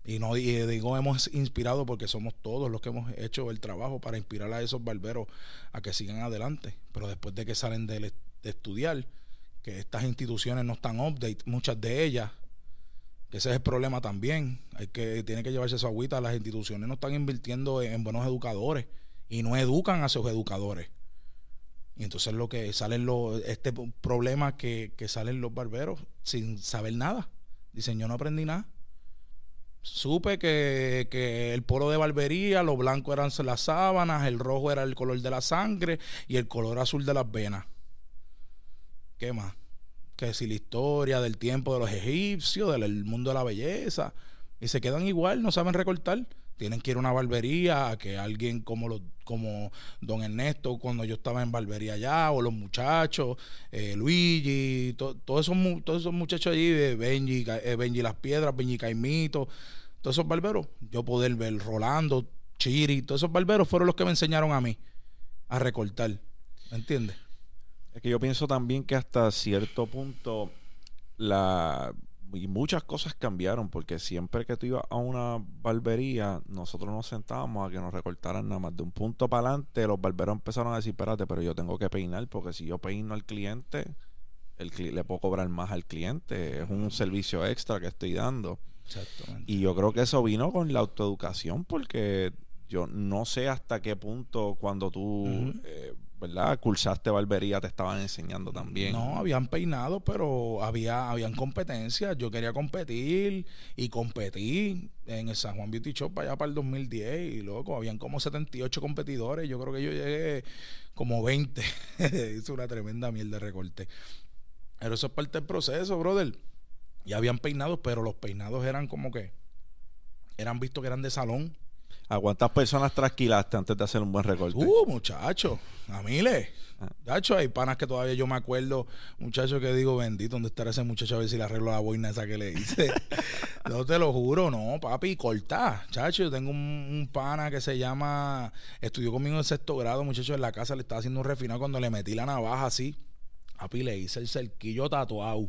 Y no digo hemos inspirado porque somos todos los que hemos hecho el trabajo para inspirar a esos barberos a que sigan adelante. Pero después de que salen de, estudiar, que estas instituciones no están update, muchas de ellas, ese es el problema también. Hay que, tiene que llevarse su agüita. Las instituciones no están invirtiendo en buenos educadores y no educan a sus educadores. Y entonces lo que salen los, este problema que, que salen los barberos sin saber nada. Dicen, yo no aprendí nada. Supe que, que, el polo de barbería, lo blanco eran las sábanas, el rojo era el color de la sangre y el color azul de las venas. ¿Qué más? Que si la historia del tiempo de los egipcios, del mundo de la belleza. Y se quedan igual, no saben recortar tienen que ir a una barbería a que alguien como los como don Ernesto cuando yo estaba en barbería allá o los muchachos eh, Luigi todos esos todos esos muchachos allí de Benji eh, Benji las piedras Benji Caimito todos esos barberos yo poder ver Rolando Chiri todos esos barberos fueron los que me enseñaron a mí a recortar ¿me entiendes? es que yo pienso también que hasta cierto punto la y muchas cosas cambiaron porque siempre que tú ibas a una barbería, nosotros nos sentábamos a que nos recortaran nada más de un punto para adelante. Los barberos empezaron a decir, espérate, pero yo tengo que peinar porque si yo peino al cliente, el le puedo cobrar más al cliente. Es un servicio extra que estoy dando. Exactamente. Y yo creo que eso vino con la autoeducación porque yo no sé hasta qué punto cuando tú ¿verdad? Cursaste barbería, te estaban enseñando también. No, habían peinado, pero había habían competencias. Yo quería competir y competí en el San Juan Beauty Shop allá para el 2010 y loco, habían como 78 competidores. Yo creo que yo llegué como 20. Hice una tremenda mierda de recorte. Pero eso es parte del proceso, brother. Ya habían peinado, pero los peinados eran como que eran vistos que eran de salón. ¿A cuántas personas trasquilaste antes de hacer un buen recorte? Uh, muchacho, a miles. Gacho, hay panas que todavía yo me acuerdo, muchacho que digo, bendito, ¿dónde estará ese muchacho a ver si le arreglo la boina esa que le hice? no te lo juro, no, papi, corta. Chacho, yo tengo un, pana que se llama, estudió conmigo en sexto grado, muchacho, en la casa le estaba haciendo un refinado cuando le metí la navaja así. Papi, le hice el cerquillo tatuado.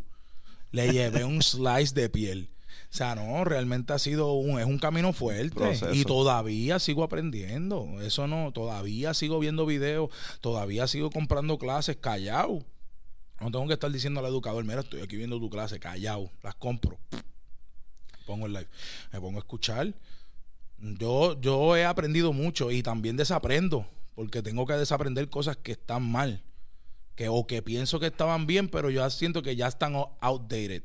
Le llevé un slice de piel. O sea, no, realmente ha sido un, es un camino fuerte y todavía sigo aprendiendo. Eso no, todavía sigo viendo videos, todavía sigo comprando clases callado. No tengo que estar diciendo al educador, mira, estoy aquí viendo tu clase, callado, las compro. Pongo el live, me pongo a escuchar. Yo, yo he aprendido mucho y también desaprendo, porque tengo que desaprender cosas que están mal, que o que pienso que estaban bien, pero yo siento que ya están outdated.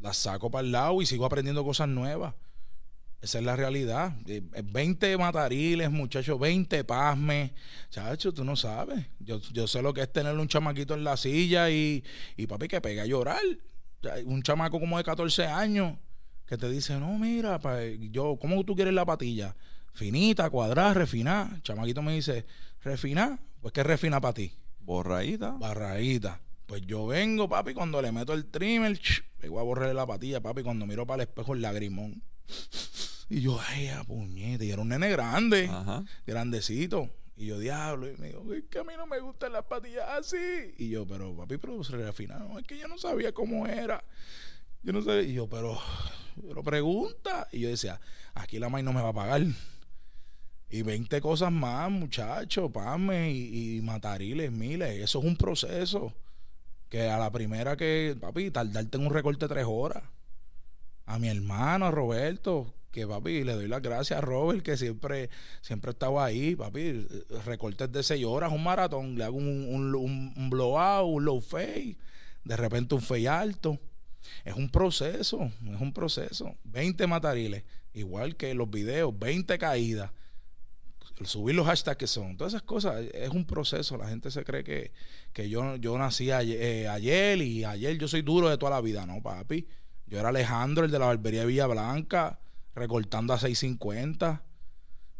Las saco para el lado y sigo aprendiendo cosas nuevas. Esa es la realidad. 20 eh, matariles, muchachos, 20 pasmes. Chacho, tú no sabes. Yo, yo sé lo que es tener un chamaquito en la silla y, y papi que pega a llorar. Un chamaco como de 14 años que te dice, no, mira, yo, ¿cómo tú quieres la patilla? Finita, cuadrada, refinada. chamaquito me dice, ¿refinada? Pues ¿qué refina para ti? Borradita. Barradita. Pues yo vengo, papi, cuando le meto el trimmer, me voy a borrarle la patilla, papi, cuando miro para el espejo el lagrimón. Y yo, ay, a puñete, y era un nene grande, grandecito. Y yo, diablo, y me dijo, es que a mí no me gustan las patillas así. Y yo, pero papi, pero se refinaron, es que yo no sabía cómo era. Yo no sabía. Y yo, pero, pero pregunta. Y yo decía, aquí la maíz no me va a pagar. Y 20 cosas más, muchachos, pames y, y matariles, miles. Eso es un proceso que a la primera que, papi, tardarte en un recorte tres horas. A mi hermano, a Roberto, que papi, le doy las gracias a Robert, que siempre, siempre estaba ahí, papi, recortes de seis horas, un maratón, le hago un, un, un, blowout, un low fade, de repente un fade alto. Es un proceso, es un proceso. 20 matariles, igual que los videos, 20 caídas subir los hashtags que son, todas esas cosas, es un proceso. La gente se cree que, que yo, yo nací eh, ayer, y ayer yo soy duro de toda la vida. No, papi. Yo era Alejandro, el de la barbería de Villa Blanca, recortando a 650,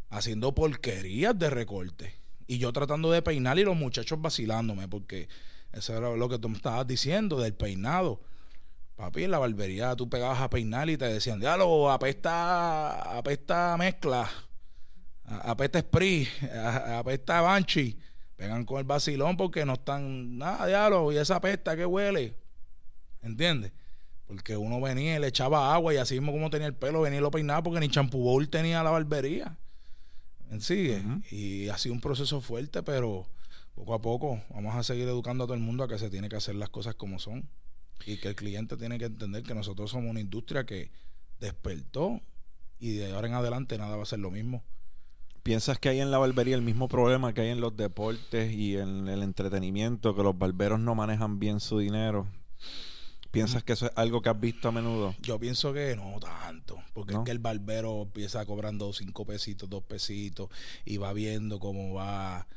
haciendo porquerías de recorte. Y yo tratando de peinar y los muchachos vacilándome, porque eso era lo que tú me estabas diciendo del peinado. Papi, en la barbería tú pegabas a peinar y te decían, diálogo, apesta, apesta mezcla apesta Spree, apesta Banshee, pegan con el vacilón porque no están nada diálogo y esa pesta que huele, ¿entiendes? Porque uno venía y le echaba agua y así mismo como tenía el pelo, venía y lo peinaba porque ni champú bowl tenía la barbería. ¿Sigue? Y ha sido un proceso fuerte, pero poco a poco vamos a seguir educando a todo el mundo a que se tiene que hacer las cosas como son. Y que el cliente tiene que entender que nosotros somos una industria que despertó y de ahora en adelante nada va a ser lo mismo. ¿Piensas que hay en la barbería el mismo problema que hay en los deportes y en el entretenimiento, que los barberos no manejan bien su dinero? ¿Piensas que eso es algo que has visto a menudo? Yo pienso que no tanto, porque es que el barbero empieza cobrando cinco pesitos, dos pesitos y va viendo cómo va.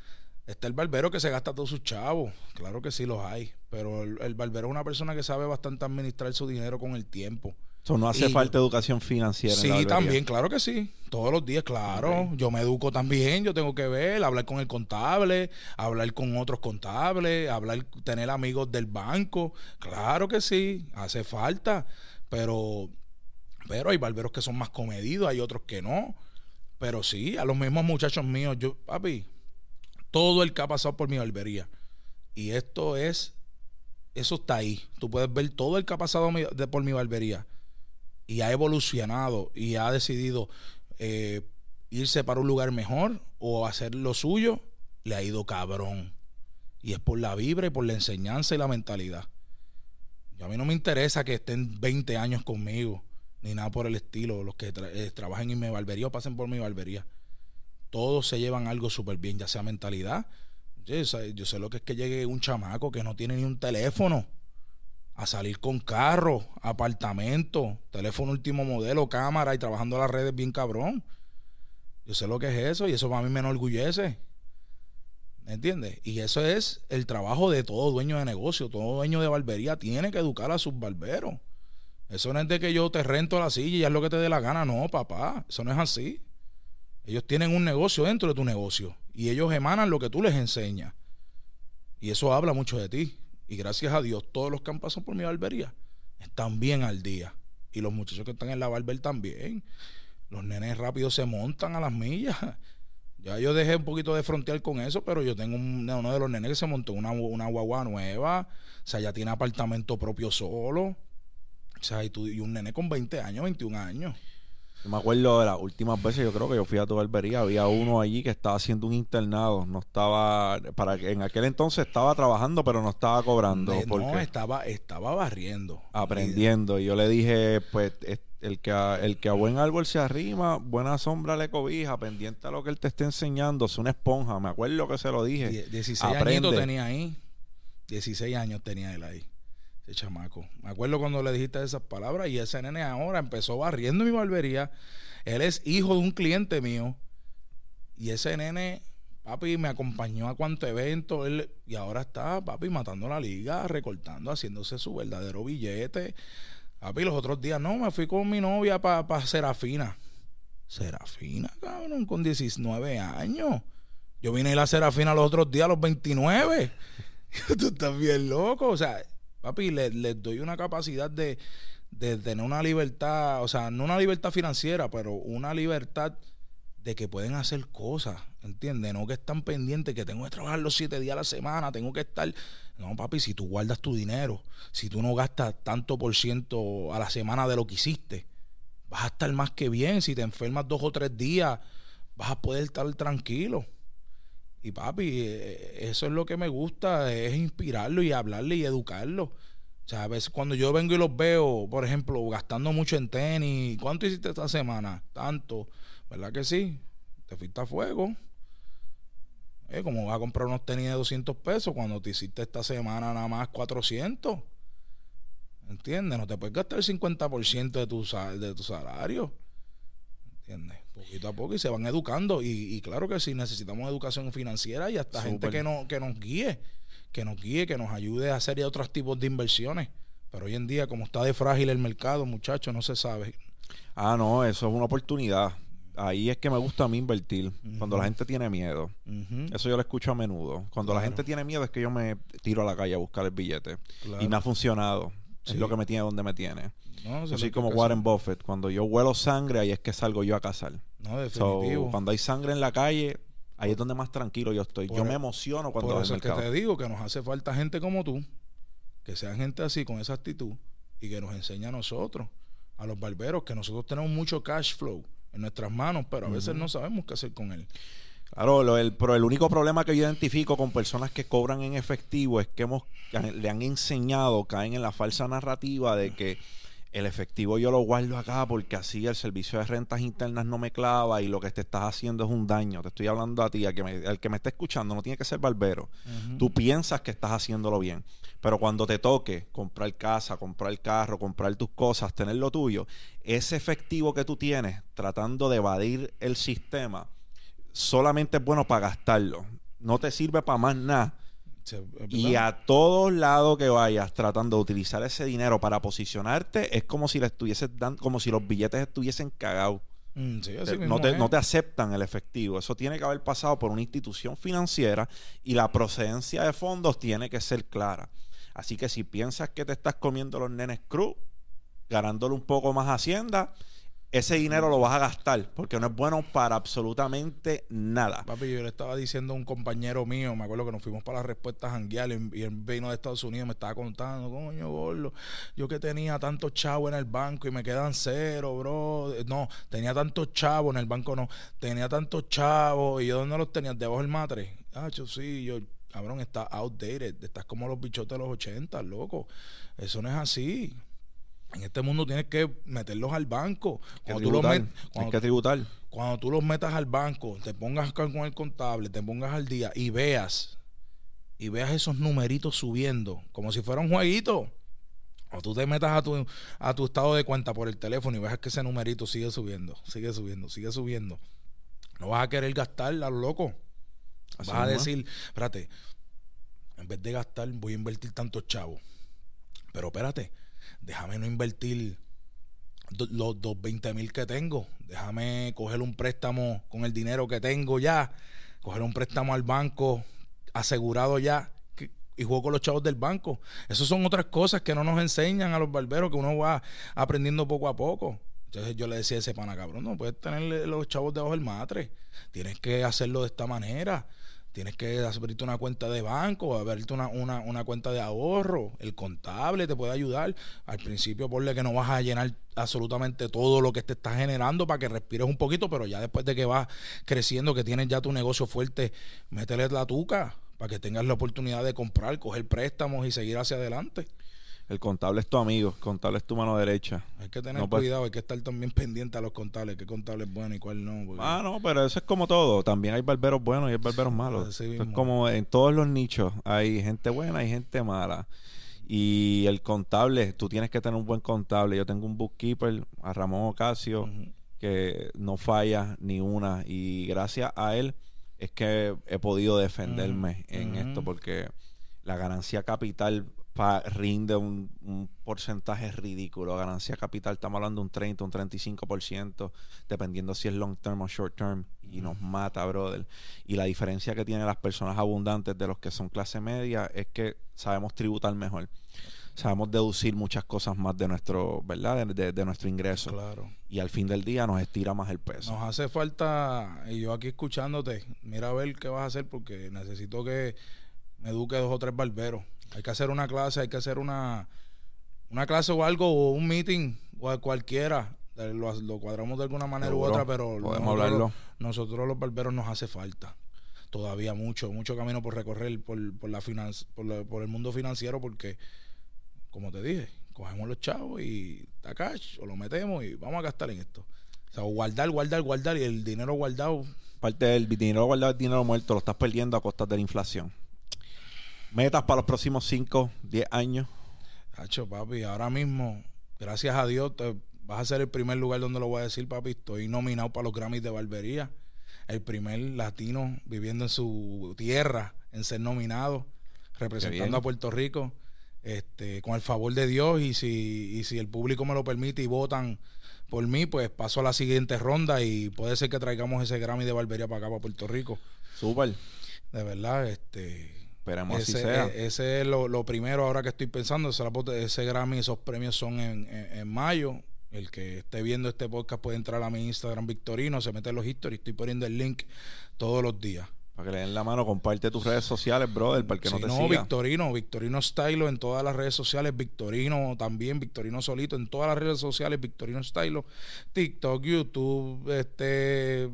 Está el barbero que se gasta todos sus chavos, claro que sí los hay, pero el, el barbero es una persona que sabe bastante administrar su dinero con el tiempo no hace falta educación financiera. Sí, también, claro que sí. Todos los días, claro. Yo me educo también, yo tengo que ver, hablar con el contable, hablar con otros contables, hablar, tener amigos del banco. Claro que sí, hace falta. Pero, pero hay barberos que son más comedidos, hay otros que no. Pero sí, a los mismos muchachos míos, yo, papi, todo el que ha pasado por mi barbería. Y esto es, eso está ahí. Tú puedes ver todo el que ha pasado por mi barbería y ha evolucionado y ha decidido eh, irse para un lugar mejor o hacer lo suyo, le ha ido cabrón. Y es por la vibra y por la enseñanza y la mentalidad. a mí no me interesa que estén 20 años conmigo, ni nada por el estilo. Los que eh, trabajen en mi barbería o pasen por mi barbería. Todos se llevan algo súper bien, ya sea mentalidad, Yo sé, yo sé lo que es que llegue un chamaco que no tiene ni un teléfono a salir con carro, apartamento, teléfono último modelo, cámara y trabajando las redes bien cabrón. Yo sé lo que es eso y eso para mí me enorgullece. ¿Me entiendes? Y eso es el trabajo de todo dueño de negocio, todo dueño de barbería tiene que educar a sus barberos. Eso no es de que yo te rento la silla y es lo que te dé la gana, no, papá, eso no es así. Ellos tienen un negocio dentro de tu negocio y ellos emanan lo que tú les enseñas. Y eso habla mucho de ti. Y gracias a Dios, todos los que han pasado por mi barbería están bien al día. Y los muchachos que están en la barber también. Los nenes rápido se montan a las millas. Ya yo dejé un poquito de frontear con eso, pero yo tengo uno de los nenes que se montó una, una guagua nueva. O sea, ya tiene apartamento propio solo. O sea, y, tú, y un nene con 20 años, 21 años. Yo me acuerdo de las últimas veces, yo creo que yo fui a tu barbería, había uno allí que estaba haciendo un internado, no estaba, para en aquel entonces estaba trabajando, pero no estaba cobrando. no, estaba, estaba barriendo. Aprendiendo. Y yo le dije, pues, el que, a, el que a buen árbol se arrima, buena sombra le cobija, pendiente a lo que él te esté enseñando, es una esponja. Me acuerdo que se lo dije. 16 años tenía ahí. 16 años tenía él ahí. Ese chamaco. Me acuerdo cuando le dijiste esas palabras y ese nene ahora empezó barriendo mi barbería. Él es hijo de un cliente mío. Y ese nene, papi, me acompañó a cuánto evento. Él, y ahora está, papi, matando la liga, recortando, haciéndose su verdadero billete. Papi, los otros días, no, me fui con mi novia para pa Serafina. Serafina, cabrón, con 19 años. Yo vine a ir a Serafina los otros días, a los 29. Tú estás bien loco. O sea, Papi, les, doy una capacidad de, tener una libertad, o sea, no una libertad financiera, pero una libertad de que pueden hacer cosas, ¿entiendes? No que están pendientes, que tengo que trabajar los siete días a la semana, tengo que estar... No, papi, si tú guardas tu dinero, si tú no gastas tanto por ciento a la semana de lo que hiciste, vas a estar más que bien. Si te enfermas dos o tres días, vas a poder estar tranquilo. Y papi, eh, eso es lo que me gusta, es inspirarlo y hablarle y educarlo. O sea, a veces cuando yo vengo y los veo, por ejemplo, gastando mucho en tenis, ¿cuánto hiciste esta semana? Tanto, ¿verdad que sí? Te fuiste a fuego. Eh, como vas a comprar unos tenis de 200 pesos cuando te hiciste esta semana nada más 400. ¿Entiendes? No te puedes gastar el 50% de tu, de tu salario. ¿Entiendes? Poquito a poco y se van educando. Y, claro que sí, necesitamos educación financiera y hasta gente que, no, que nos guíe, que nos guíe, que nos ayude a hacer otros tipos de inversiones. Pero hoy en día, como está de frágil el mercado, muchachos, no se sabe. Ah, no, eso es una oportunidad. Ahí es que me gusta a mí invertir. Cuando la gente tiene miedo. Eso yo lo escucho a menudo. Cuando la gente tiene miedo es que yo me tiro a la calle a buscar el billete. Y me ha funcionado. Es lo que me tiene donde me tiene. No, soy como Warren Buffett. Cuando yo huelo sangre, ahí es que salgo yo a cazar. No, definitivo. cuando hay sangre en la calle, ahí es donde más tranquilo yo estoy. yo me emociono cuando Por eso es que te digo que nos hace falta gente como tú, que sean gente así, con esa actitud, y que nos enseñe a nosotros, a los barberos, que nosotros tenemos mucho cash flow en nuestras manos, pero a veces no sabemos qué hacer con él. Claro, el, pero el único problema que yo identifico con personas que cobran en efectivo es que hemos, le han enseñado, caen en la falsa narrativa de que el efectivo yo lo guardo acá porque así el servicio de rentas internas no me clava y lo que te estás haciendo es un daño. Te estoy hablando a ti, al que me, el que me está escuchando, no tiene que ser barbero. Tú piensas que estás haciéndolo bien, pero cuando te toque comprar casa, comprar carro, comprar tus cosas, tener lo tuyo, ese efectivo que tú tienes tratando de evadir el sistema, solamente es bueno para gastarlo. No te sirve para más nada. Y a todos lados que vayas tratando de utilizar ese dinero para posicionarte, es como si le estuvieses dando, como si los billetes estuviesen cagados. Mm, no, te, no, te, aceptan el efectivo. Eso tiene que haber pasado por una institución financiera y la procedencia de fondos tiene que ser clara. Así que si piensas que te estás comiendo los nenes cruz, ganándole un poco más Hacienda, ese dinero lo vas a gastar porque no es bueno para absolutamente nada. Papi, yo le estaba diciendo a un compañero mío, me acuerdo que nos fuimos para las respuestas janguear y él vino de Estados Unidos, me estaba contando, coño, gordo, yo que tenía tantos chavos en el banco y me quedan cero, bro. No, tenía tantos chavos en el banco, no, tenía tantos chavos y yo dónde los tenía, debajo del matre. Ah, yo sí, yo, cabrón, está outdated, estás como los bichotes de los 80, loco. Eso no es así. En este mundo tienes que meterlos al banco. Cuando tú los tienes que tributar. Cuando tú los metas al banco, te pongas con el contable, te pongas al día y veas y veas esos numeritos subiendo, como si fuera un jueguito. O tú te metas a tu, a tu estado de cuenta por el teléfono y veas que ese numerito sigue subiendo, sigue subiendo, sigue subiendo. No vas a querer gastar a lo loco. vas a decir, espérate, en vez de gastar, voy a invertir tantos chavos. Pero espérate, déjame no invertir los, dos 20 mil que tengo. Déjame coger un préstamo con el dinero que tengo ya. Coger un préstamo al banco asegurado ya y juego con los chavos del banco. Esas son otras cosas que no nos enseñan a los barberos, que uno va aprendiendo poco a poco. Entonces yo le decía a ese pana, cabrón, no puedes tener los chavos debajo del matre. Tienes que hacerlo de esta manera. Tienes que abrirte una cuenta de banco, abrirte una, una, una, cuenta de ahorro. El contable te puede ayudar. Al principio, ponle que no vas a llenar absolutamente todo lo que te está generando para que respires un poquito, pero ya después de que vas creciendo, que tienes ya tu negocio fuerte, métele la tuca para que tengas la oportunidad de comprar, coger préstamos y seguir hacia adelante. El contable es tu amigo, el contable es tu mano derecha. Hay que tener cuidado, hay que estar también pendiente a los contables, qué contable es bueno y cuál no. Ah, no, pero eso es como todo. También hay barberos buenos y hay barberos malos. es como en todos los nichos. Hay gente buena y gente mala. Y el contable, tú tienes que tener un buen contable. Yo tengo un bookkeeper, a Ramón Ocasio, que no falla ni una. Y gracias a él es que he podido defenderme en esto porque la ganancia capital rinde un, porcentaje ridículo. Ganancia capital, estamos hablando de un 30, un 35%, dependiendo si es long term o short term, y nos mata, brother. Y la diferencia que tienen las personas abundantes de los que son clase media es que sabemos tributar mejor. Sabemos deducir muchas cosas más de nuestro, ¿verdad? De, nuestro ingreso. Claro. Y al fin del día nos estira más el peso. Nos hace falta, y yo aquí escuchándote, mira a ver qué vas a hacer porque necesito que me eduque dos o tres barberos hay que hacer una clase, hay que hacer una, una clase o algo, o un meeting, o cualquiera. Lo, cuadramos de alguna manera u otra, pero podemos hablarlo. nosotros los barberos nos hace falta todavía mucho, mucho camino por recorrer por, por la por, por, el mundo financiero, porque, como te dije, cogemos los chavos y ta cash, o lo metemos y vamos a gastar en esto. O sea, guardar, guardar, guardar, y el dinero guardado. Parte del dinero guardado es dinero muerto, lo estás perdiendo a costa de la inflación. Metas para los próximos 5, 10 años. Hacho, papi, ahora mismo, gracias a Dios, vas a ser el primer lugar donde lo voy a decir, papi. Estoy nominado para los Grammys de barbería. El primer latino viviendo en su tierra en ser nominado, representando a Puerto Rico. Este, con el favor de Dios y si, y si el público me lo permite y votan por mí, pues paso a la siguiente ronda y puede ser que traigamos ese Grammy de barbería para acá, para Puerto Rico. Súper. De verdad, este Esperemos ese, así sea. E, ese es lo, primero ahora que estoy pensando. Ese, ese Grammy, esos premios son en, en, mayo. El que esté viendo este podcast puede entrar a mi Instagram Victorino, se mete en los historias. Estoy poniendo el link todos los días. Para que le den la mano, comparte tus redes sociales, brother, para que no te no, Victorino, Victorino Stylo en todas las redes sociales, Victorino también, Victorino Solito en todas las redes sociales, Victorino Stylo, TikTok, YouTube, este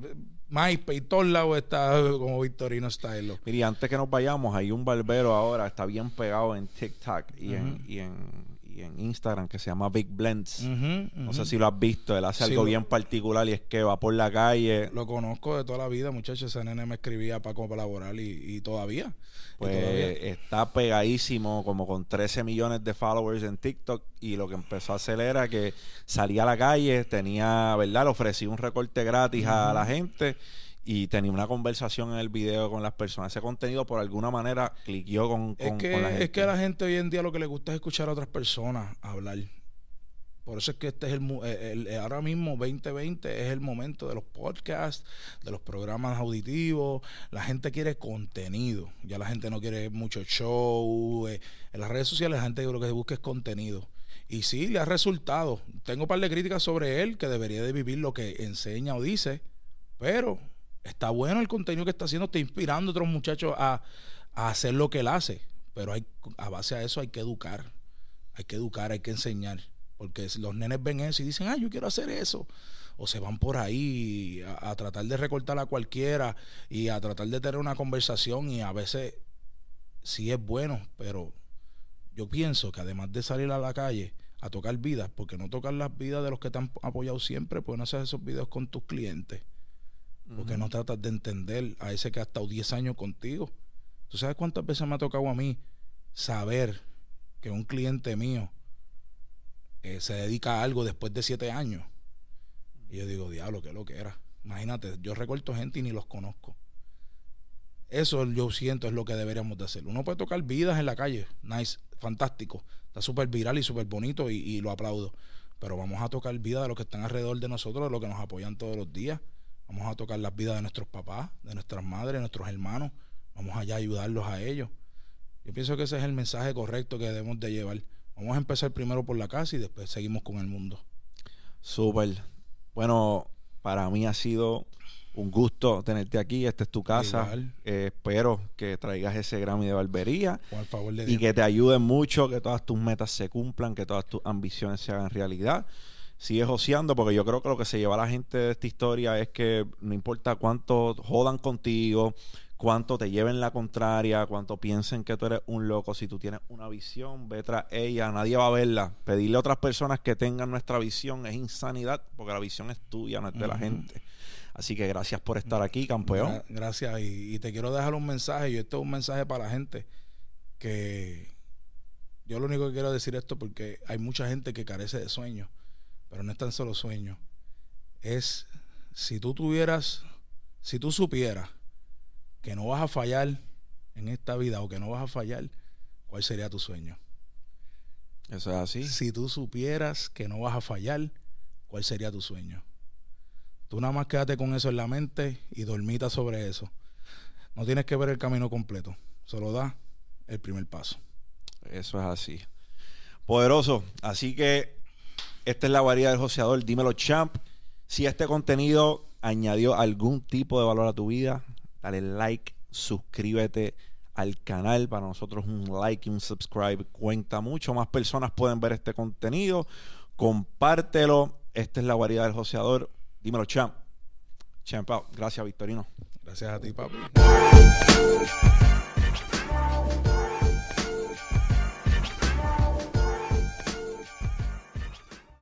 MySpace, todos lados está como Victorino Style. Mira, antes que nos vayamos, hay un barbero ahora, está bien pegado en TikTok y, en, y, en, y en Instagram que se llama Big Blends. No sé si lo has visto, él hace algo bien particular y es que va por la calle. Lo conozco de toda la vida, muchachos. Ese nene me escribía para colaborar y, y todavía. Pues está pegadísimo, como con 13 millones de followers en TikTok. Y lo que empezó a hacer era que salía a la calle, tenía, ¿verdad? Le ofrecía un recorte gratis a la gente y tenía una conversación en el video con las personas. Ese contenido, por alguna manera, cliqueó con, con, es que, la gente. Es que a la gente hoy en día lo que le gusta es escuchar a otras personas hablar. Por eso es que este es el, el, ahora mismo 2020 es el momento de los podcasts, de los programas auditivos. La gente quiere contenido. Ya la gente no quiere mucho show. Eh, en las redes sociales la gente lo que busca es contenido. Y sí, le ha resultado. Tengo un par de críticas sobre él que debería de vivir lo que enseña o dice. Pero está bueno el contenido que está haciendo. Está inspirando a otros muchachos a, a hacer lo que él hace. Pero hay, a base a eso hay que educar. Hay que educar, hay que enseñar. Porque los nenes ven eso y dicen, ah, yo quiero hacer eso. O se van por ahí a, tratar de recortar a cualquiera y a tratar de tener una conversación y a veces sí es bueno, pero yo pienso que además de salir a la calle a tocar vidas, porque no tocar las vidas de los que te han apoyado siempre, pueden hacer esos videos con tus clientes. Porque no tratas de entender a ese que ha estado 10 años contigo ¿Tú sabes cuántas veces me ha tocado a mí saber que un cliente mío eh, se dedica a algo después de siete años? Y yo digo, diablo, qué lo que era. Imagínate, yo recorto gente y ni los conozco. Eso yo siento es lo que deberíamos de hacer. Uno puede tocar vidas en la calle, nice, fantástico, está súper viral y súper bonito y, lo aplaudo. Pero vamos a tocar vidas de los que están alrededor de nosotros, de los que nos apoyan todos los días. Vamos a tocar las vidas de nuestros papás, de nuestras madres, de nuestros hermanos. Vamos allá a ayudarlos a ellos. Yo pienso que ese es el mensaje correcto que debemos de llevar. Vamos a empezar primero por la casa y después seguimos con el mundo. Súper. Bueno, para mí ha sido un gusto tenerte aquí. Esta es tu casa. Eh, espero que traigas ese Grammy de barbería. y que te ayuden mucho, que todas tus metas se cumplan, que todas tus ambiciones se hagan realidad. Sigue joseando, porque yo creo que lo que se lleva a la gente de esta historia es que no importa cuánto jodan contigo, cuánto te lleven la contraria, cuánto piensen que tú eres un loco, si tú tienes una visión, ve tras ella, nadie va a verla. Pedirle a otras personas que tengan nuestra visión es insanidad, porque la visión es tuya, no es de la gente. Así que gracias por estar aquí, campeón. Gracias. Y, te quiero dejar un mensaje, y esto es un mensaje para la gente, que yo lo único que quiero decir esto porque hay mucha gente que carece de sueños, pero no es tan solo sueños. Es si tú tuvieras, si tú supieras que no vas a fallar en esta vida o que no vas a fallar, ¿cuál sería tu sueño? Eso es así. Si tú supieras que no vas a fallar, ¿cuál sería tu sueño? Tú nada más quédate con eso en la mente y dormita sobre eso. No tienes que ver el camino completo. Solo da el primer paso. Eso es así. Poderoso. Así que esta es la variedad del joseador. Dímelo, champ. Si este contenido añadió algún tipo de valor a tu vida, dale like, suscríbete al canal. Para nosotros un like y un subscribe cuenta mucho. Más personas pueden ver este contenido. Compártelo. Esta es la variedad del joseador. Dímelo, champ. Champ out. Gracias, Victorino. Gracias a ti, papi.